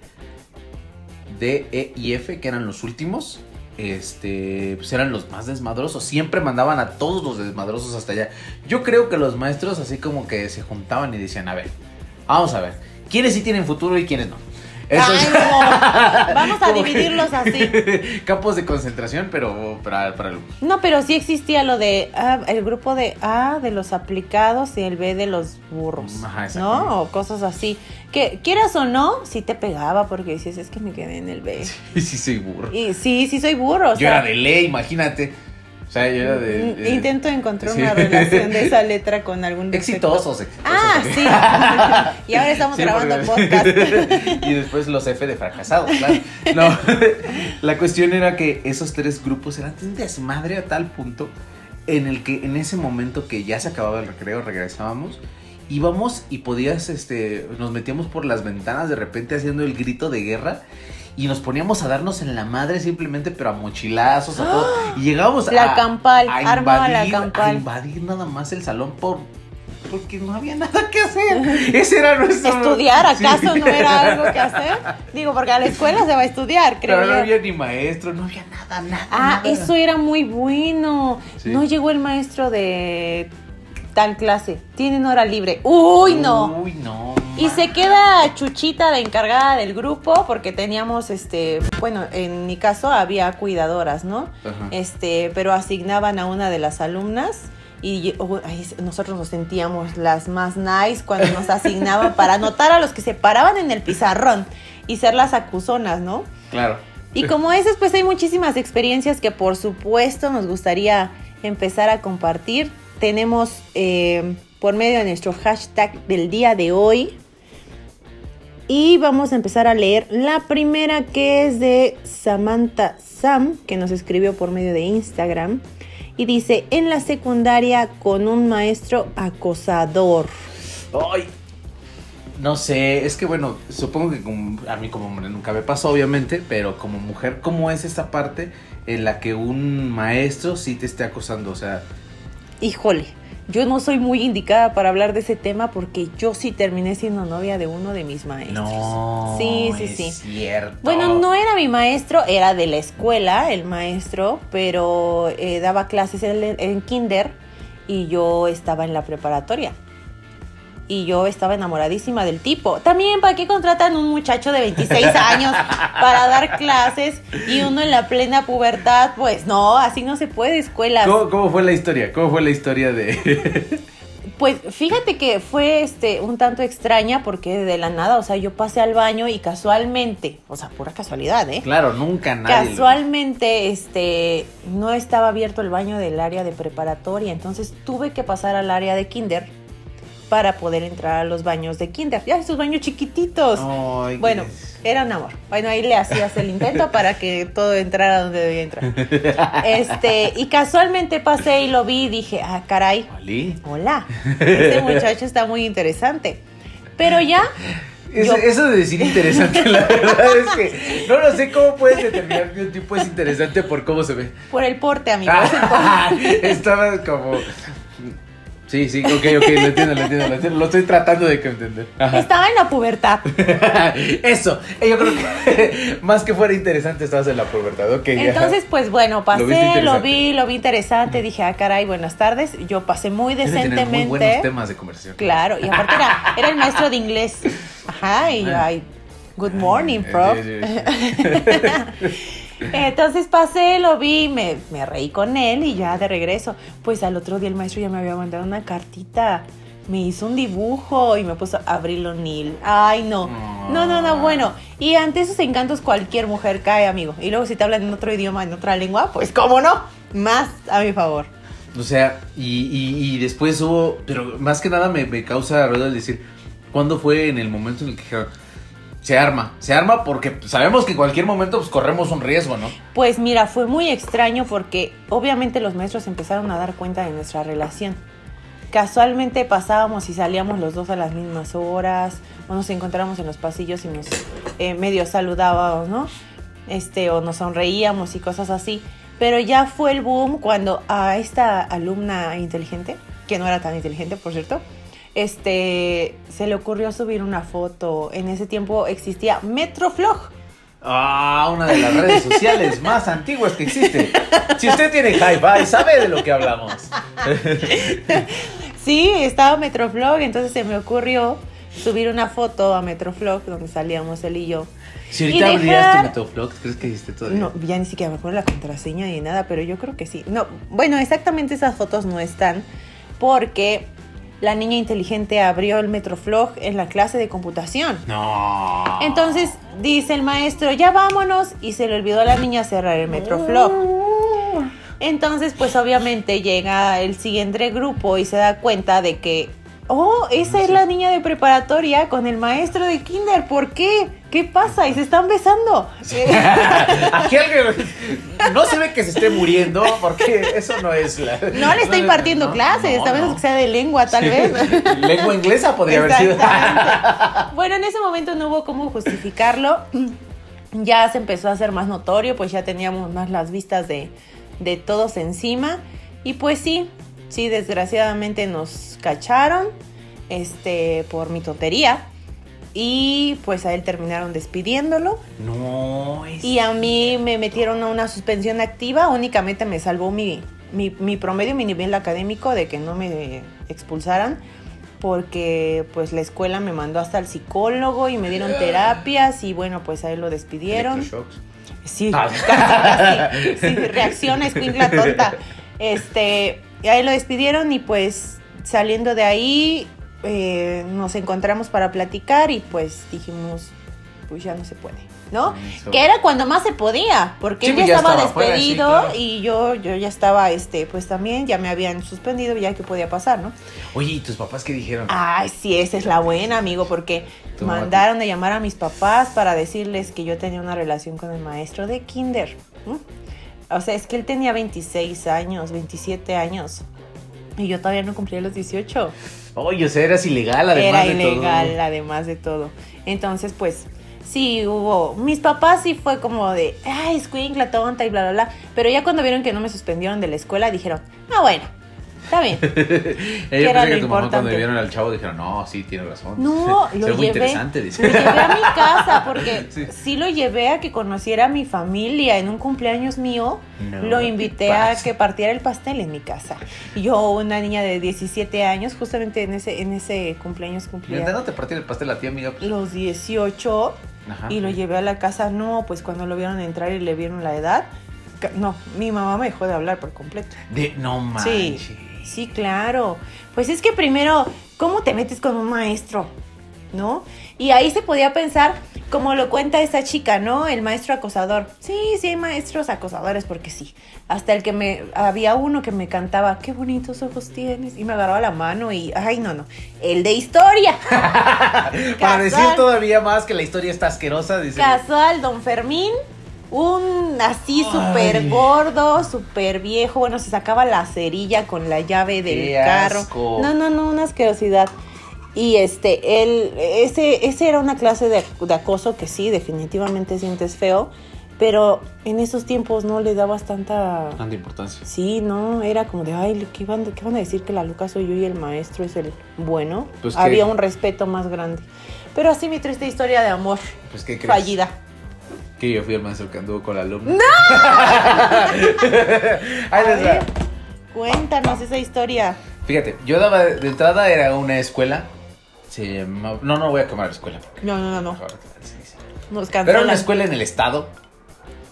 D, E y F, que eran los últimos, este, pues eran los más desmadrosos. Siempre mandaban a todos los desmadrosos hasta allá. Yo creo que los maestros así como que se juntaban y decían, a ver, vamos a ver, ¿quiénes sí tienen futuro y quiénes no? Ay, no. Vamos a dividirlos así. Campos de concentración, pero para, para el... No, pero sí existía lo de ah, el grupo de A de los aplicados y el B de los burros, Ajá. ¿no? O cosas así. Que quieras o no, sí te pegaba porque dices, es que me quedé en el B. Sí, sí, soy burro. Y sí, sí soy burro. o Yo sea, era de ley, imagínate. O sea, yo era de. de- Intento encontrar sí. una relación de esa letra con algún. Exitosos, exitosos. Ah, sí. y ahora estamos Sí, grabando porque- podcast. y después los F de fracasados, claro. No, la cuestión era que esos tres grupos eran un desmadre a tal punto en el que en ese momento que ya se acababa el recreo, regresábamos, íbamos y podías, este, nos metíamos por las ventanas de repente haciendo el grito de guerra. Y nos poníamos a darnos en la madre simplemente, pero a mochilazos, a todo. Y llegábamos La a, campal, a arma la invadir, campal. a invadir nada más el salón por porque no había nada que hacer. Ese era nuestro ¿Estudiar Sí. acaso no era algo que hacer? Digo, porque a la escuela se va a estudiar, creo Pero no yo. había ni maestro, no había nada, nada. Ah, nada. eso era muy bueno. Sí. No llegó el maestro de tal clase. Tienen hora libre. Uy, no. Uy, no. Y se queda Chuchita, la encargada del grupo, porque teníamos, este, bueno, en mi caso había cuidadoras, ¿no? Ajá. Este, pero asignaban a una de las alumnas y oh, ay, nosotros nos sentíamos las más nice cuando nos asignaban para anotar a los que se paraban en el pizarrón y ser las acusonas, ¿no? Claro. Y como esas, pues hay muchísimas experiencias que por supuesto nos gustaría empezar a compartir. Tenemos eh, por medio de nuestro hashtag del día de hoy. Y vamos a empezar a leer la primera que es de Samantha Sam, que nos escribió por medio de Instagram. Y dice, en la secundaria con un maestro acosador. Ay. No sé, es que bueno, supongo que como- a mí como hombre nunca me pasó, obviamente, pero como mujer, ¿cómo es esta parte en la que un maestro sí te esté acosando? O sea, Híjole, yo no soy muy indicada para hablar de ese tema porque yo sí terminé siendo novia de uno de mis maestros. no. Sí, sí, es sí. Cierto. Bueno, no era mi maestro, era de la escuela el maestro, pero eh, daba clases en, en kinder y yo estaba en la preparatoria. Y yo estaba enamoradísima del tipo. También, ¿para qué contratan un muchacho de 26 años para dar clases y uno en la plena pubertad? Pues no, así no se puede, escuela. ¿Cómo, cómo fue la historia? ¿Cómo fue la historia de.? Pues fíjate que fue este un tanto extraña porque de la nada, o sea, yo pasé al baño y casualmente, o sea, pura casualidad, ¿eh? claro, nunca nadie. Casualmente, este, no estaba abierto el baño del área de preparatoria, entonces tuve que pasar al área de kinder para poder entrar a los baños de kinder. Ya, esos baños chiquititos. Ay, bueno, qué- era un amor. Bueno, ahí le hacías el intento para que todo entrara donde debía entrar. Este, y casualmente pasé y lo vi y dije, ah, caray, hola, este muchacho está muy interesante. Pero ya, Eso, Yo- eso de decir interesante, la verdad es que no lo sé cómo puedes determinar que un tipo es interesante por cómo se ve. por el porte, amigos. Ah, Estaba como. Sí, sí, ok, ok, lo entiendo, lo entiendo, lo entiendo. Lo estoy tratando de que entender. Ajá. Estaba en la pubertad. Eso, eh, yo creo que más que fuera interesante estabas en la pubertad, ok. ya. Entonces, pues bueno, pasé, lo, vi, lo vi interesante. Dije, ah, caray, buenas tardes. Yo pasé muy Debe tener muy buenos decentemente. temas de conversación. Claro, y aparte era, era el maestro de inglés. Ajá, y yo, ay, good morning, prof. Entonces pasé, lo vi, me, me reí con él y ya de regreso. Pues al otro día el maestro ya me había mandado una cartita. Me hizo un dibujo y me puso Abril O'Neill. Ay, no. No, no, no, bueno. Y ante esos encantos cualquier mujer cae, amigo. Y luego si te hablan en otro idioma, en otra lengua, pues cómo no. Más a mi favor. O sea, y, y, después hubo, pero más que nada me, me causa ruido el decir, ¿cuándo fue en el momento en el que se arma, se arma porque sabemos que en cualquier momento pues corremos un riesgo, ¿no? Pues mira, fue muy extraño porque obviamente los maestros empezaron a dar cuenta de nuestra relación. Casualmente pasábamos y salíamos los dos a las mismas horas, o nos encontrábamos en los pasillos y nos eh, medio saludábamos, ¿no? Este, o nos sonreíamos y cosas así. Pero ya fue el boom cuando a esta alumna inteligente, que no era tan inteligente, por cierto, este, se le ocurrió subir una foto. En ese tiempo existía Metroflog. Ah, una de las redes sociales más antiguas que existe. Si usted tiene hi-fi, sabe de lo que hablamos. Sí, estaba Metroflog, entonces se me ocurrió subir una foto a Metroflog donde salíamos él y yo. Si ahorita Y abrirías tu dejar- Metoflog, ¿crees que existe todavía? No, ya ni siquiera me acuerdo la contraseña ni nada, pero yo creo que sí. No, bueno, exactamente esas fotos no están porque la niña inteligente abrió el Metroflog en la clase de computación. No. Entonces dice el maestro, ya vámonos, y se le olvidó a la niña cerrar el Metroflog. Entonces, pues obviamente llega el siguiente grupo y se da cuenta de que, oh, esa es la niña de preparatoria con el maestro de kinder, ¿por qué? ¿Qué pasa? Y se están besando. Aquí alguien no se ve que se esté muriendo porque eso no es la... No le está impartiendo no, clases, no, veces no. que sea de lengua, tal Sí. vez. Lengua inglesa podría haber sido. Bueno, en ese momento no hubo cómo justificarlo. Ya se empezó a hacer más notorio, pues ya teníamos más las vistas de, de todos encima. Y pues sí, sí, desgraciadamente nos cacharon este, por mi tontería. Y pues a él terminaron despidiéndolo. No, es... Y a mí me metieron a una suspensión activa, únicamente me salvó mi, mi, mi promedio, mi nivel académico de que no me expulsaran, porque pues la escuela me mandó hasta el psicólogo y me dieron terapias y bueno, pues a él lo despidieron. Sí, Ah. casi, casi. Sí, reacciona, escuincla tonta. Este, y ahí lo despidieron y pues saliendo de ahí eh, nos encontramos para platicar y pues dijimos, pues ya no se puede, ¿no? Eso. Que era cuando más se podía, porque Sí, él pues ya ya estaba estaba afuera, sí, despedido claro. y yo, yo ya estaba, este, pues también ya me habían suspendido, ya que podía pasar, ¿no? Oye, ¿y tus papás qué dijeron? Ay, sí, esa es la buena, amigo, porque mandaron a llamar a mis papás para decirles que yo tenía una relación con el maestro de kinder. ¿m? O sea, es que él tenía 26 años, 27 años. Y yo todavía no cumplía los 18. Oye, o sea, eras ilegal además Era de ilegal, todo. además de todo. Entonces, pues, sí hubo. Mis papás sí fue como de, ay, escuincla tonta y bla, bla, bla. Pero ya cuando vieron que no me suspendieron de la escuela, dijeron, ah, bueno, está bien. Ella era pensé que lo tu mamá cuando vieron al chavo dijeron, no, sí, tiene razón. No, lo ve muy llevé. interesante, Lo dice. llevé a mi casa porque Sí. sí. lo llevé a que conociera a mi familia en un cumpleaños mío. No, lo ¿qué invité a que partiera el pastel en mi casa. Y Yo, una niña de 17 años, justamente en ese, en ese cumpleaños cumplía no te partí el pastel a ti, amiga. pues, los 18 Ajá. y lo llevé a la casa. No, pues cuando lo vieron entrar y le vieron la edad, no, mi mamá me dejó de hablar por completo. De, no manches. sí, claro. Pues es que primero, ¿cómo te metes con un maestro? ¿No? Y ahí se podía pensar, como lo cuenta esa chica, ¿no? El maestro acosador. Sí, sí hay maestros acosadores porque sí. Hasta el que me había uno que me cantaba, qué bonitos ojos tienes y me agarraba la mano y ay, no, no, el de historia. Para decir todavía más que la historia está asquerosa, dice. Casual, don Fermín, un así súper gordo, súper viejo. Bueno, se sacaba la cerilla con la llave del Qué carro. asco. No, no, no, una asquerosidad. Y este, él, ese, ese era una clase de, de acoso que sí, definitivamente sientes feo. Pero en esos tiempos no le dabas tanta... Tanta importancia. Sí, no, era como de, ay, ¿qué van, qué van a decir que la Lucas soy yo y el maestro es el bueno? Pues que- Había un respeto más grande. Pero así mi triste historia de amor Pues, ¿qué crees? fallida. Yo fui el maestro que anduvo con la alumna. ¡No! Ahí les va. Cuéntanos esa historia. Fíjate, yo daba de entrada, era una escuela. Se llamaba- No, no voy a quemar la escuela. No, no, no, no. Nos Pero era una escuela en el estado,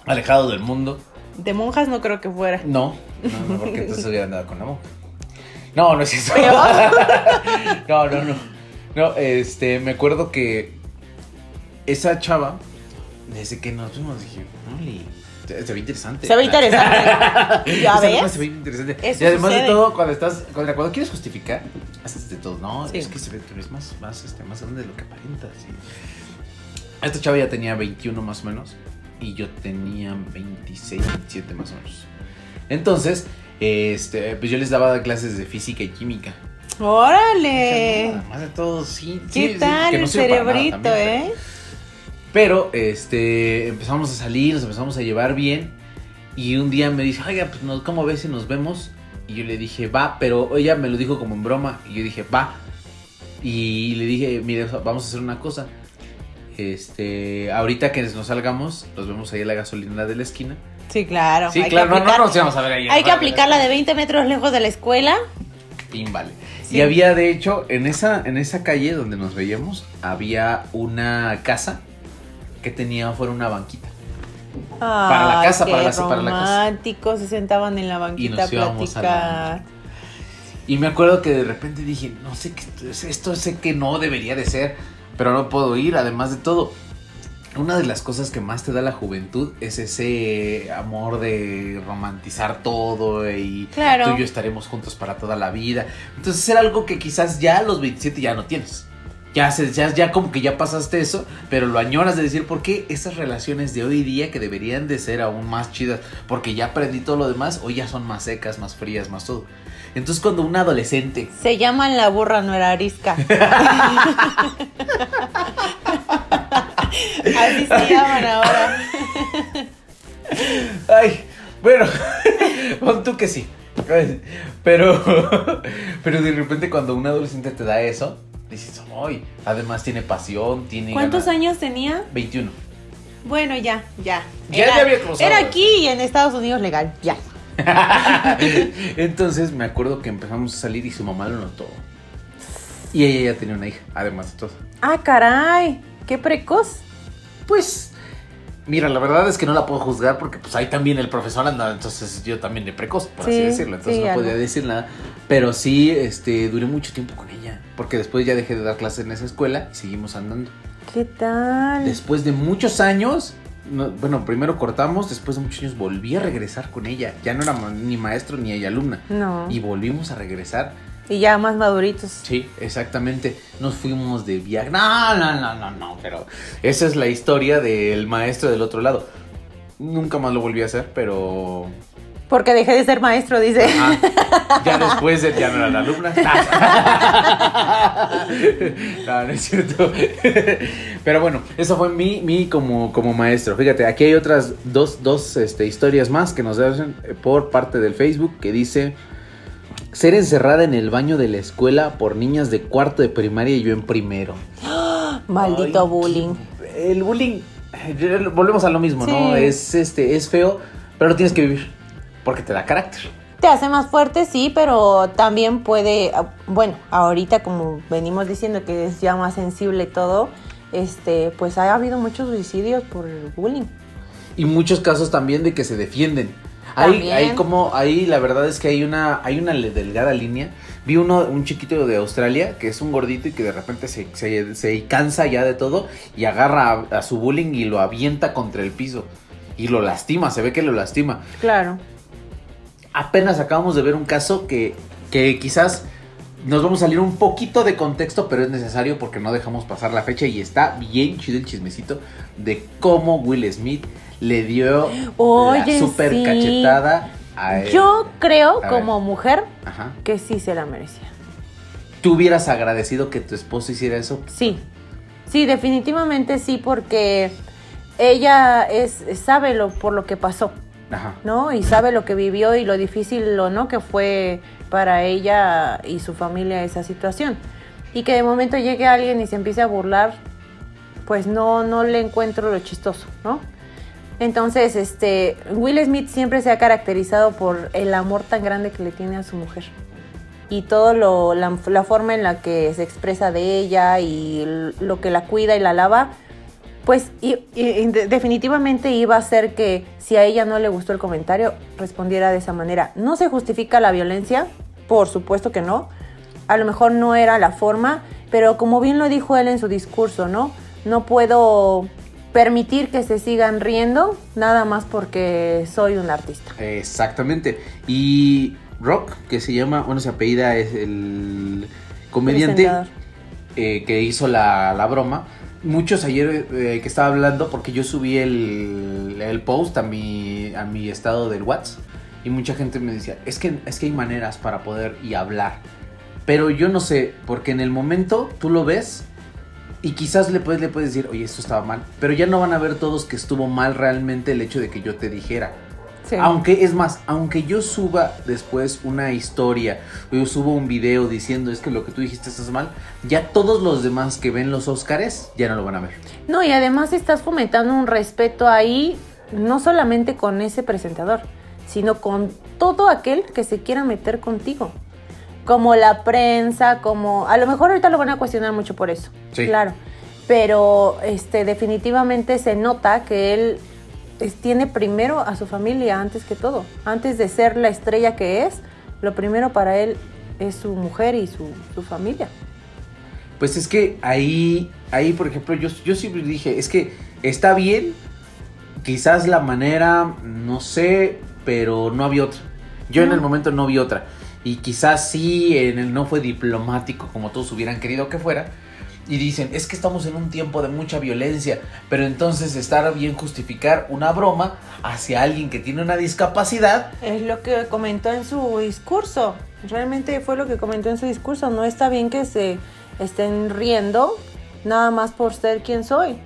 alejado del mundo. De monjas no creo que fuera. No, no, no, porque entonces hubiera andado con la monja. No, no es eso. No, no, no. No, este, me acuerdo que esa chava, desde que nos vimos, dije, "Órale, se, se ve interesante. Se ve interesante. ¿Ya ves? Se ve interesante. Eso y además de todo, cuando estás, cuando, cuando quieres justificar, haces de todo. No, Sí. es que se ve, tú eres más, más, este, más grande de lo que aparentas. y- Esta chava ya tenía 21 más o menos. Y yo tenía 26, 27 más o menos. Entonces, este, pues yo les daba clases de física y química. Órale. Además de todo, sí. ¿Qué sí, sí, tal que no el nada cerebrito, también, eh? Pero, este, empezamos a salir, nos empezamos a llevar bien. Y un día me dice, oiga, pues, ¿cómo ves si nos vemos? Y yo le dije, va, pero ella me lo dijo como en broma. Y yo dije, va. Y le dije, mire, vamos a hacer una cosa. Este, ahorita que nos salgamos, nos vemos ahí en la gasolina de la esquina. Sí, claro. Sí, claro, no, no aplicar, nos íbamos a ver ahí. Hay que aplicar la de 20 metros lejos de la escuela. Vale. Sí. Y había, de hecho, en esa, en esa calle donde nos veíamos, había una casa que tenía afuera una banquita. Para la casa, qué para la- para la casa. románticos, se sentaban en la banquita nos a íbamos a platicar. Y me acuerdo que de repente dije, no sé qué esto es, esto sé que no debería de ser, pero no puedo ir, además de todo. Una de las cosas que más te da la juventud es ese amor de romantizar todo y Claro. tú y yo estaremos juntos para toda la vida. Entonces era algo que quizás ya a los 27 ya no tienes. Ya, se, ya, ya como que ya pasaste eso, pero lo añoras de decir, ¿por qué esas relaciones de hoy día que deberían de ser aún más chidas? Porque ya aprendí todo lo demás, hoy ya son más secas, más frías, más todo. Entonces cuando un adolescente Se llaman la burra, no era arisca. Así se llaman ahora. Ay, bueno, pon tú que sí. Pero, pero de repente cuando un adolescente te da eso, dices, ¡ay! Además tiene pasión, tiene... ¿Cuántos ganas". años tenía? 21. Bueno, ya, ya. Ya Era, te había cruzado. era aquí y en Estados Unidos legal, ya. Entonces me acuerdo que empezamos a salir y su mamá lo notó. Y ella ya tenía una hija, además de todo. Ah, caray, qué precoz. Pues, mira, la verdad es que no la puedo juzgar porque pues ahí también el profesor anda, entonces yo también de precoz, por así Sí, decirlo. Entonces sí, no podía decir nada. Pero sí, este, duré mucho tiempo con ella. Porque después ya dejé de dar clases en esa escuela y seguimos andando. ¿Qué tal? Después de muchos años, no- bueno, primero cortamos, después de muchos años volví a regresar con ella. Ya no era ni maestro ni ella alumna. No. Y volvimos a regresar. Y ya más maduritos. Sí, exactamente. Nos fuimos de viaje. No, no, no, no, no. Pero esa es la historia del maestro del otro lado. Nunca más lo volví a hacer, pero. Porque dejé de ser maestro, dice. Ah, ya después de, ya no era la alumna. No, no es cierto. Pero bueno, eso fue mi, mi como, como maestro. Fíjate, aquí hay otras dos, dos este, historias más que nos hacen por parte del Facebook que dice ser encerrada en el baño de la escuela por niñas de cuarto de primaria y yo en primero. Maldito Ay, bullying. El bullying, eh, volvemos a lo mismo, ¿no? Es, este, es feo, pero lo tienes que vivir porque te da carácter. Te hace más fuerte, sí, pero también puede, bueno, ahorita como venimos diciendo que es ya más sensible todo, este, pues ha habido muchos suicidios por el bullying. Y muchos casos también de que se defienden. Ahí, También. ahí como, ahí la verdad es que hay una, hay una delgada línea. Vi uno, un chiquito de Australia que es un gordito y que de repente se, se, se cansa ya de todo y agarra a, a su bullying y lo avienta contra el piso. Y lo lastima, se ve que lo lastima. Claro. Apenas acabamos de ver un caso que, que quizás nos vamos a salir un poquito de contexto, pero es necesario porque no dejamos pasar la fecha y está bien chido el chismecito de cómo Will Smith le dio Oye, la super sí. cachetada a él. Yo creo, como mujer, Ajá. que sí se la merecía. ¿Tú hubieras agradecido que tu esposo hiciera eso? Sí, sí, definitivamente sí, porque ella es sabe lo por lo que pasó, ¿no? Y sabe lo que vivió y lo difícil o no que fue para ella y su familia esa situación. Y que de momento llegue alguien y se empiece a burlar, pues no, no le encuentro lo chistoso, ¿no? Entonces, este, Will Smith siempre se ha caracterizado por el amor tan grande que le tiene a su mujer. Y todo lo, la, la forma en la que se expresa de ella y lo que la cuida y la lava, pues y- y- de- definitivamente iba a hacer que si a ella no le gustó el comentario, respondiera de esa manera. No se justifica la violencia, por supuesto que no. A lo mejor no era la forma, pero como bien lo dijo él en su discurso, ¿no? No puedo permitir que se sigan riendo nada más porque soy un artista. Exactamente. Y Rock, que se llama, bueno, se apellida es el comediante eh, que hizo la, la broma. Muchos ayer eh, que estaba hablando, porque yo subí el, el post a mi, a mi estado del WhatsApp. Y mucha gente me decía, es que, es que hay maneras para poder y hablar. Pero yo no sé, porque en el momento tú lo ves y quizás le puedes, le puedes decir, oye, esto estaba mal. Pero ya no van a ver todos que estuvo mal realmente el hecho de que yo te dijera. Sí. Aunque, es más, aunque yo suba después una historia o yo subo un video diciendo es que lo que tú dijiste estás mal, ya todos los demás que ven los Óscares ya no lo van a ver. No, y además estás fomentando un respeto ahí, no solamente con ese presentador, sino con todo aquel que se quiera meter contigo. Como la prensa, como... A lo mejor ahorita lo van a cuestionar mucho por eso. Sí. Claro. Pero este, definitivamente se nota que él es- tiene primero a su familia antes que todo. Antes de ser la estrella que es, lo primero para él es su mujer y su, su familia. Pues es que ahí, ahí por ejemplo, yo, yo siempre dije, es que está bien, quizás la manera, no sé, pero no había otra. Yo en No. el momento no vi otra. Y quizás sí, en el no fue diplomático como todos hubieran querido que fuera. Y dicen, es que estamos en un tiempo de mucha violencia, pero entonces está bien justificar una broma hacia alguien que tiene una discapacidad. Es lo que comentó en su discurso. Realmente fue lo que comentó en su discurso. No está bien que se estén riendo nada más por ser quien soy.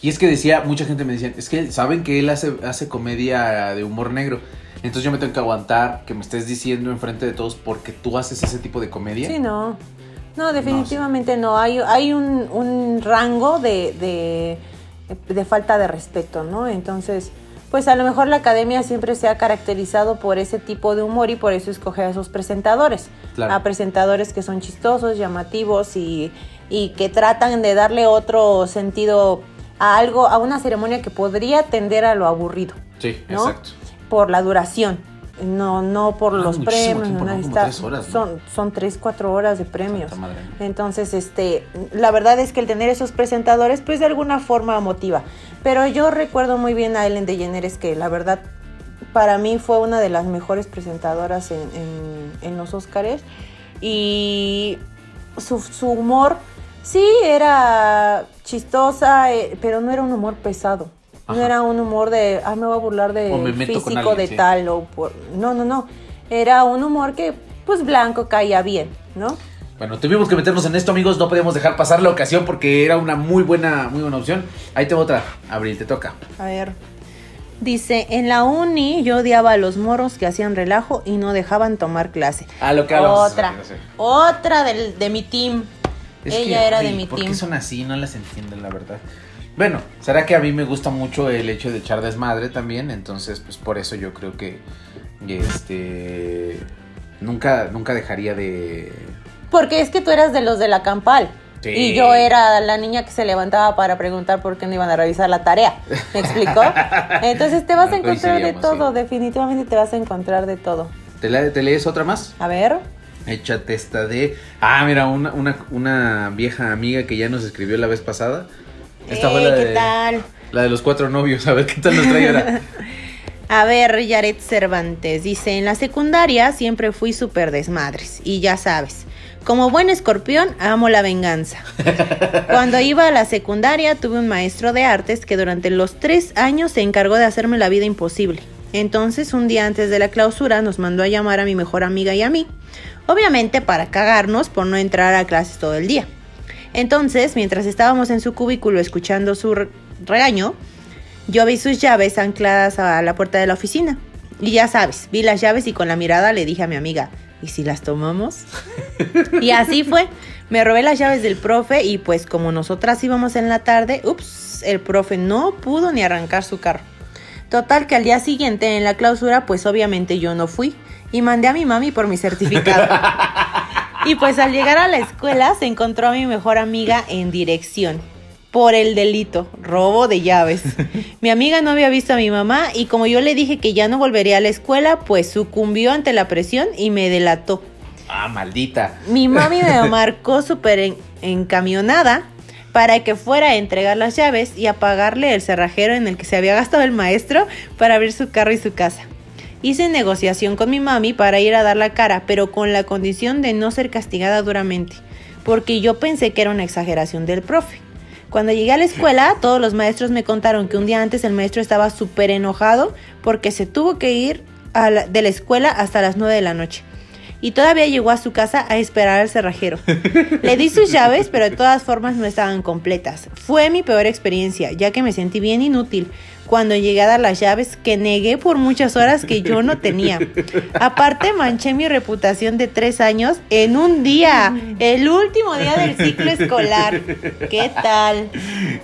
Y es que decía, mucha gente me decía, es que saben que él hace, hace comedia de humor negro. Entonces yo me tengo que aguantar que me estés diciendo enfrente de todos porque tú haces ese tipo de comedia. Sí, no. No, definitivamente no. Hay, hay un, un rango de, de, de falta de respeto, ¿no? Entonces, pues a lo mejor la academia siempre se ha caracterizado por ese tipo de humor y por eso escoge a esos presentadores. Claro. A presentadores que son chistosos, llamativos y, y que tratan de darle otro sentido a algo, a una ceremonia que podría tender a lo aburrido, Sí, ¿no? exacto. Por la duración. No, no por Ah, los premios, tiempo, no, ¿no? Como está- tres horas, ¿no? son, son tres, cuatro horas de premios. Entonces, este, la verdad es que el tener esos presentadores, pues de alguna forma motiva. Pero yo recuerdo muy bien a Ellen DeGeneres que la verdad para mí fue una de las mejores presentadoras en, en- en los Óscares y su, su humor sí era chistosa, eh, pero no era un humor pesado. No era un humor de, ah, me voy a burlar de me físico alguien, de sí. tal o por... No, no, no. Era un humor que, pues, blanco caía bien, ¿no? Bueno, tuvimos que meternos en esto, amigos. No podíamos dejar pasar la ocasión porque era una muy buena, muy buena opción. Ahí tengo otra. Abril, te toca. A ver. Dice, en la uni yo odiaba a los moros que hacían relajo y no dejaban tomar clase. A lo que hablamos. Otra, otra del, de mi team. Es Ella que, era ay, de mi ¿por team. qué son así? No las entienden, la verdad. Bueno, será que a mí me gusta mucho el hecho de echar desmadre también, entonces pues por eso yo creo que este nunca nunca dejaría de Porque es que tú eras de los de la campal. Sí. Y yo era la niña que se levantaba para preguntar por qué no iban a revisar la tarea. ¿Me explicó? Entonces te vas a encontrar de todo, sí. definitivamente te vas a encontrar de todo. ¿Te, la- te lees otra más? A ver. Échate esta de ah, mira, una, una, una vieja amiga que ya nos escribió la vez pasada. Esta fue la ¿qué de tal? la de los cuatro novios, a ver qué tal nos trae ahora. A ver, Yaret Cervantes dice, en la secundaria siempre fui súper desmadres y ya sabes, como buen escorpión amo la venganza. Cuando iba a la secundaria tuve un maestro de artes que durante los tres años se encargó de hacerme la vida imposible. Entonces un día antes de la clausura nos mandó a llamar a mi mejor amiga y a mí, obviamente para cagarnos por no entrar a clases todo el día. Entonces, mientras estábamos en su cubículo escuchando su re- regaño, yo vi sus llaves ancladas a la puerta de la oficina. Y ya sabes, vi las llaves y con la mirada le dije a mi amiga, ¿y si las tomamos? y así fue. Me robé las llaves del profe y pues como nosotras íbamos en la tarde, ups, el profe no pudo ni arrancar su carro. Total que al día siguiente en la clausura pues obviamente yo no fui y mandé a mi mami por mi certificado. y pues al llegar a la escuela se encontró a mi mejor amiga en dirección por el delito, robo de llaves. Mi amiga no había visto a mi mamá y como yo le dije que ya no volvería a la escuela, pues sucumbió ante la presión y me delató. Ah, maldita. Mi mami me marcó súper en- encamionada para que fuera a entregar las llaves y a pagarle el cerrajero en el que se había gastado el maestro para abrir su carro y su casa. Hice negociación con mi mami para ir a dar la cara, pero con la condición de no ser castigada duramente, porque yo pensé que era una exageración del profe. Cuando llegué a la escuela, todos los maestros me contaron que un día antes el maestro estaba súper enojado porque se tuvo que ir a la- de la escuela hasta las 9 de la noche. Y todavía llegó a su casa a esperar al cerrajero. Le di sus llaves, pero de todas formas no estaban completas. Fue mi peor experiencia, ya que me sentí bien inútil cuando llegué a dar las llaves que negué por muchas horas que yo no tenía. Aparte, manché mi reputación de tres años en un día, el último día del ciclo escolar. ¿Qué tal?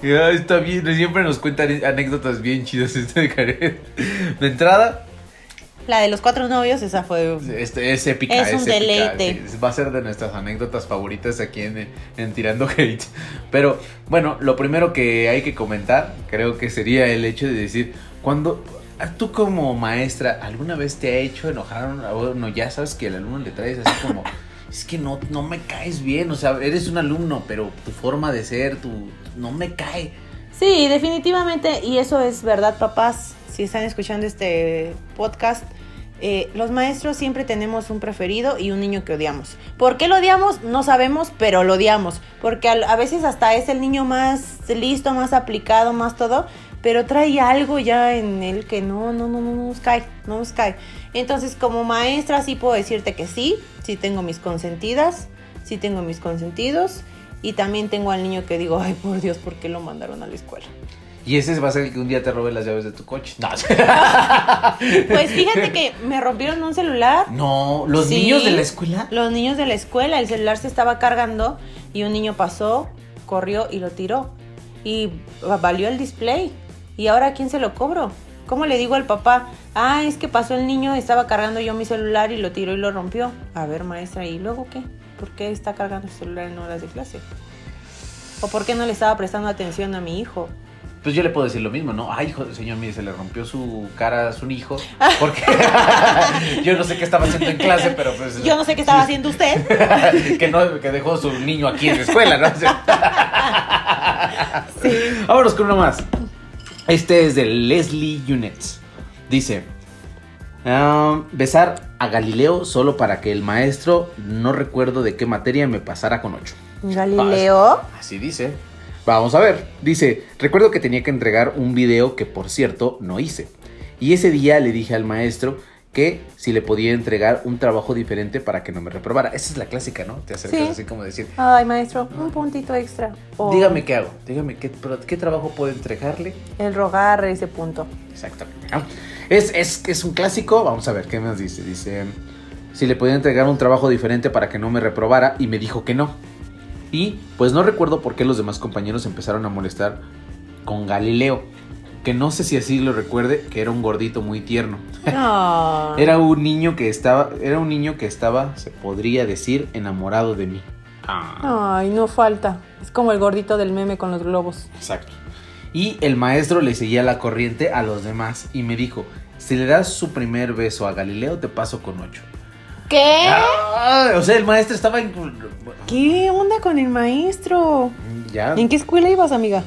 Ya, está bien, siempre nos cuentan anécdotas bien chidas este de Karen. De entrada, La de los cuatro novios, esa fue... este, es épica. Es un épica, deleite. sí, va a ser de nuestras anécdotas favoritas aquí en, en Tirando Hate. Pero bueno, lo primero que hay que comentar, creo que sería el hecho de decir, cuando tú como maestra, ¿alguna vez te ha hecho enojar? o No, ya sabes que el alumno le traes así como... Es que no, no me caes bien, o sea, eres un alumno, pero tu forma de ser, tu, no me cae. Sí, definitivamente, y eso es verdad, papás, si están escuchando este podcast, eh, los maestros siempre tenemos un preferido y un niño que odiamos. ¿Por qué lo odiamos? No sabemos, pero lo odiamos, porque al- a veces hasta es el niño más listo, más aplicado, más todo, pero trae algo ya en él que no, no, no, no nos cae, no nos cae. Entonces, como maestra sí puedo decirte que sí, sí tengo mis consentidas, sí tengo mis consentidos. Y también tengo al niño que digo, ay por Dios, ¿por qué lo mandaron a la escuela? Y ese va a ser el que un día te robe las llaves de tu coche. No, Pues fíjate que me rompieron un celular. no los Sí. niños de la escuela. Los niños de la escuela, el celular se estaba cargando y un niño pasó, corrió y lo tiró. Y valió el display. ¿Y ahora a quién se lo cobro? ¿Cómo le digo al papá? Ah, es que pasó el niño, estaba cargando yo mi celular y lo tiró y lo rompió. A ver, maestra, ¿y luego qué? ¿Por qué está cargando el celular en horas de clase? ¿O por qué no le estaba prestando atención a mi hijo? Pues yo le puedo decir lo mismo, ¿no? Ay, hijo, señor, mire, se le rompió su cara a su hijo. Porque yo no sé qué estaba haciendo en clase, pero pues. Yo no sé qué estaba haciendo usted. que no, que dejó su niño aquí en la escuela, ¿no? Vámonos con uno más. Este es de Leslie Units. Dice: "Ah, Besar a Galileo solo para que el maestro, no recuerdo de qué materia, me pasara con 8. Galileo. Así dice. Vamos a ver. Dice, recuerdo que tenía que entregar un video que por cierto no hice. Y ese día le dije al maestro que si le podía entregar un trabajo diferente para que no me reprobara. Esa es la clásica, ¿no? Te acercas Sí. así como decir, Ay, maestro, un puntito extra. O dígame qué hago, dígame qué, trabajo puedo entregarle. El rogar ese punto. Exactamente. ¿no? Es, es, es un clásico. Vamos a ver qué más dice. Dice, si le podía entregar un trabajo diferente para que no me reprobara y me dijo que no. Y pues no recuerdo por qué los demás compañeros empezaron a molestar con Galileo. Que no sé si así lo recuerde, que era un gordito muy tierno. No. Era un niño que estaba, era un niño que estaba, se podría decir, enamorado de mí. Ah. Ay, no falta. Es como el gordito del meme con los globos. Exacto. Y el maestro le seguía la corriente a los demás y me dijo, si le das su primer beso a Galileo, te paso con ocho. ¿Qué? Ah, o sea, el maestro estaba en... ¿Qué onda con el maestro? Ya. ¿En qué escuela ibas, amiga?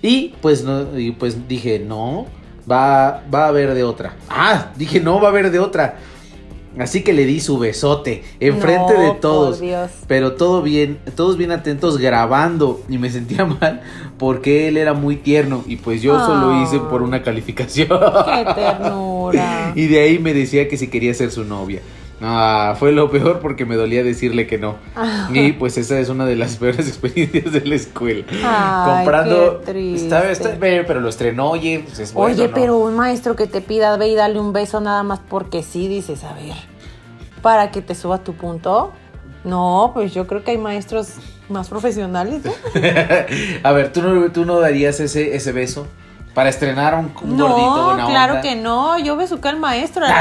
Y pues no, y pues dije, no, va, va a haber de otra. Ah, dije, no, va a haber de otra. Así que le di su besote enfrente No, de por todos. Dios. Pero todo bien, todos bien atentos grabando y me sentía mal porque él era muy tierno y pues yo solo Ah. hice por una calificación. Qué ternura. y de ahí me decía que si quería ser su novia. No, fue lo peor porque me dolía decirle que no. Ah. Y pues esa es una de las peores experiencias de la escuela. Ay, Comprando. qué. Está, está- pero lo estrenó, oye, pues es bueno. Oye, ¿no? pero un maestro que te pida, ve y dale un beso nada más porque sí, dices, a ver, para que te suba tu punto. No, pues yo creo que hay maestros más profesionales, ¿no? A ver, ¿tú no, tú no darías ese, ese beso para estrenar un, un no, gordito buena claro onda? que no, yo besuqué al maestro.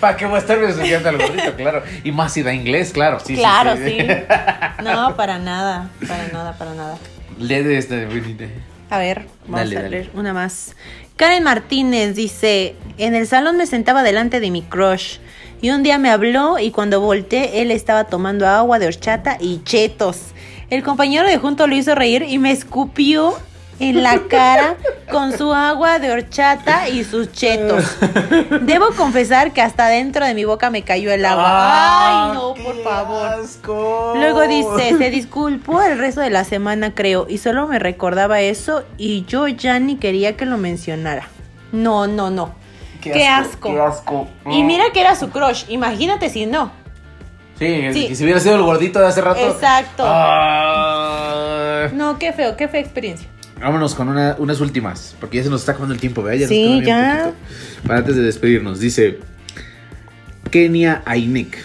¿Para qué voy a estar besuqueando al gordito? Claro. Y más si da inglés, claro. Sí, sí, claro, sí. No, para nada, para nada, para nada. Lee de esta bonita. A ver, vamos Dale, a dale. leer una más. Karen Martínez dice, en el salón me sentaba delante de mi crush y un día me habló y cuando volteé él estaba tomando agua de horchata y chetos. El compañero de junto lo hizo reír y me escupió en la cara con su agua de horchata y sus chetos. Debo confesar que hasta dentro de mi boca me cayó el agua. Ay, no, por favor. Luego dice, se disculpó el resto de la semana creo y solo me recordaba eso y yo ya ni quería que lo mencionara. No, no, no. Qué, asco. Qué asco. Y mira que era su crush, imagínate si no. Sí, si hubiera sido el gordito de hace rato. Exacto. Ah. No, qué feo, qué fea experiencia. Vámonos con una- unas últimas, porque ya se nos está acabando el tiempo, ¿verdad? Ya nos Sí, bien ya. Para antes de despedirnos, dice Kenia Ainek.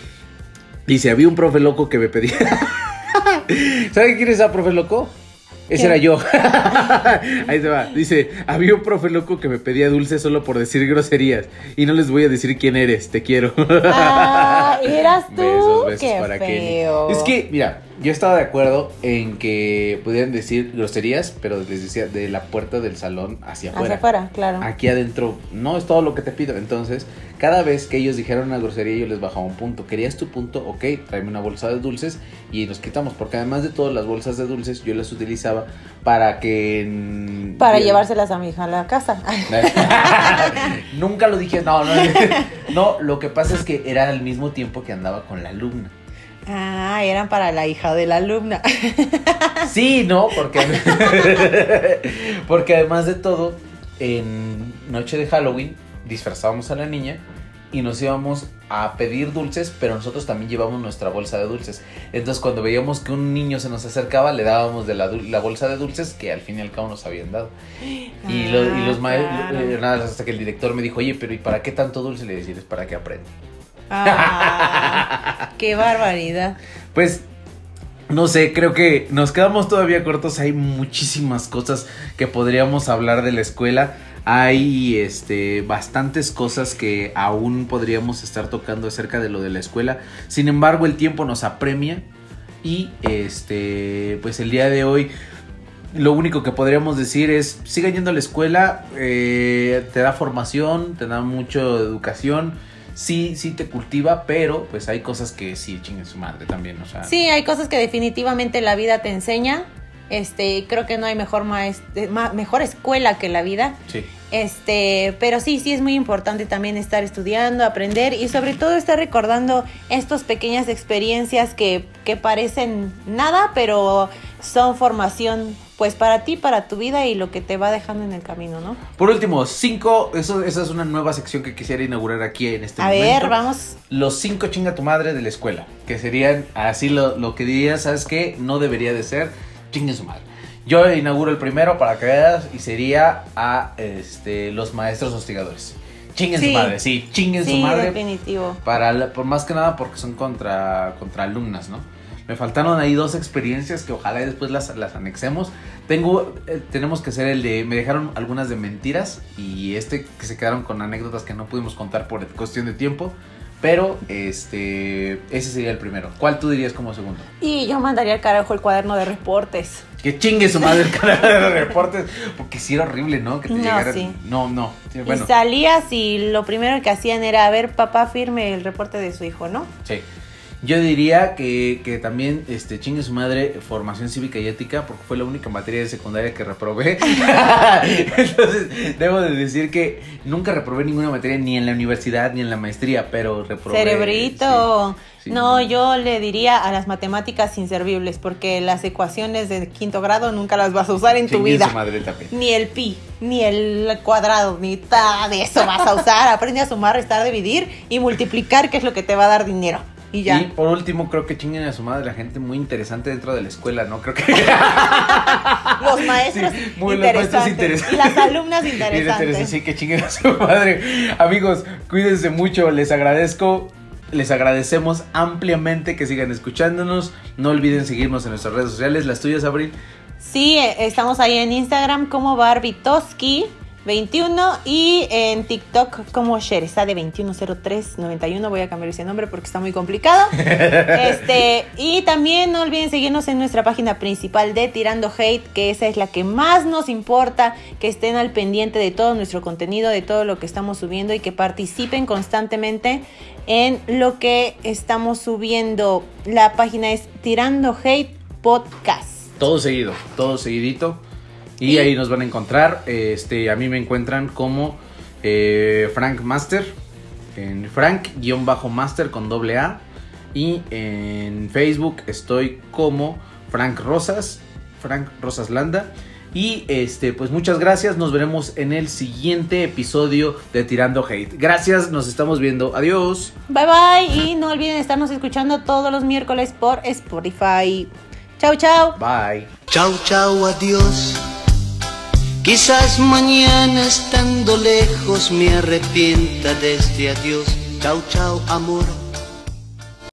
Dice, había un profe loco que me pedía. ¿Sabe quién es ese profe loco? Ese era yo. Ahí se va. Dice, había un profe loco que me pedía dulce solo por decir groserías. Y no les voy a decir quién eres, te quiero. Ah, eras tú. Besos, besos qué para Kenny. feo. Es que, mira, yo estaba de acuerdo en que pudieran decir groserías, pero les decía de la puerta del salón hacia afuera. Hacia afuera, claro. Aquí adentro no es todo lo que te pido. Entonces, cada vez que ellos dijeron una grosería, yo les bajaba un punto. ¿Querías tu punto? Ok, tráeme una bolsa de dulces y nos quitamos. Porque además de todas las bolsas de dulces, yo las utilizaba para que. Para llevárselas a mi hija a la casa. Nunca lo dije, no, no. No, lo que pasa es que era al mismo tiempo que andaba con la alumna. Ah, eran para la hija de la alumna. Sí, no, porque porque además de todo, en noche de Halloween disfrazábamos a la niña y nos íbamos a pedir dulces, pero nosotros también llevamos nuestra bolsa de dulces. Entonces, cuando veíamos que un niño se nos acercaba, le dábamos de la, bolsa de dulces que al fin y al cabo nos habían dado. Y, lo- y los Ah, maestros, claro. nada, hasta que el director me dijo, oye, pero ¿y para qué tanto dulce? Le decía, es para que aprenda. Ah, qué barbaridad. Pues no sé, creo que nos quedamos todavía cortos. Hay muchísimas cosas que podríamos hablar de la escuela. Hay este bastantes cosas que aún podríamos estar tocando acerca de lo de la escuela. Sin embargo, el tiempo nos apremia y este pues el día de hoy lo único que podríamos decir es sigan yendo a la escuela, eh, te da formación, te da mucho educación, sí, sí te cultiva, pero pues hay cosas que sí chinguen su madre también, o sea. Sí, hay cosas que definitivamente la vida te enseña. Este, creo que no hay mejor maest- ma- mejor escuela que la vida. Sí. Este, pero sí, sí es muy importante también estar estudiando, aprender y sobre todo estar recordando estas pequeñas experiencias que, que parecen nada, pero son formación pues para ti, para tu vida y lo que te va dejando en el camino, ¿no? Por último, cinco, eso, esa es una nueva sección que quisiera inaugurar aquí en este A momento. ver, vamos. Los cinco chinga tu madre de la escuela, que serían así lo, lo que dirías, ¿sabes qué? No debería de ser, chingue su madre. Yo inauguro el primero para que veas y sería a este, los maestros hostigadores. Chinguen Sí. su madre, sí, chinguen su madre. definitivo. Para por más que nada porque son contra, contra alumnas, ¿no? Me faltaron ahí dos experiencias que ojalá después las, las anexemos. Tengo, eh, tenemos que hacer el de, me dejaron algunas de mentiras y este que se quedaron con anécdotas que no pudimos contar por cuestión de tiempo. Pero, este, ese sería el primero. ¿Cuál tú dirías como segundo? Y yo mandaría al carajo el cuaderno de reportes. Que chingue su madre el canal de reportes. Porque sí era horrible, ¿no? Que te No, llegaran. sí. No, no. Sí, bueno, Y salías y lo primero que hacían era, a ver, papá firme el reporte de su hijo, ¿no? sí. Yo diría que, que también este, chingue su madre formación cívica y ética, porque fue la única materia de secundaria que reprobé. Entonces, debo de decir que nunca reprobé ninguna materia, ni en la universidad, ni en la maestría, pero reprobé. Cerebrito. sí, sí. no, yo le diría a las matemáticas inservibles, porque las ecuaciones de quinto grado nunca las vas a usar en tu vida. su madre también. Ni el pi, ni el cuadrado, ni nada de eso vas a usar. Aprende a sumar, restar, dividir y multiplicar, que es lo que te va a dar dinero. Y ya. Y por último, creo que chinguen a su madre la gente muy interesante dentro de la escuela, ¿no? Creo que. Los maestros, Sí, muy- interesantes, interesantes. Y las alumnas interesantes. Sí, que chinguen a su madre. Amigos, cuídense mucho, les agradezco. Les agradecemos ampliamente que sigan escuchándonos. No olviden seguirnos en nuestras redes sociales. Las tuyas, Abril. Sí, eh, estamos ahí en Instagram como Barbitoski 21 y en TikTok como Sherezade 210391. Voy a cambiar ese nombre porque está muy complicado. este, y también no olviden seguirnos en nuestra página principal de Tirando Hate, que esa es la que más nos importa, que estén al pendiente de todo nuestro contenido, de todo lo que estamos subiendo y que participen constantemente en lo que estamos subiendo. La página es Tirando Hate Podcast. Todo seguido, todo seguidito. Y Y- ahí nos van a encontrar. Este, a mí me encuentran como eh, Frank Master. En Frank-Master con doble A. Y en Facebook estoy como Frank Rosas. Frank Rosas Landa. Y este, pues muchas gracias. Nos veremos en el siguiente episodio de Tirando Hate. Gracias, nos estamos viendo. Adiós. Bye bye y no olviden estarnos escuchando todos los miércoles por Spotify. Chau, chau. Bye. Chau, chau, adiós. Quizás mañana estando lejos me arrepienta de este adiós. Chau, chau, amor.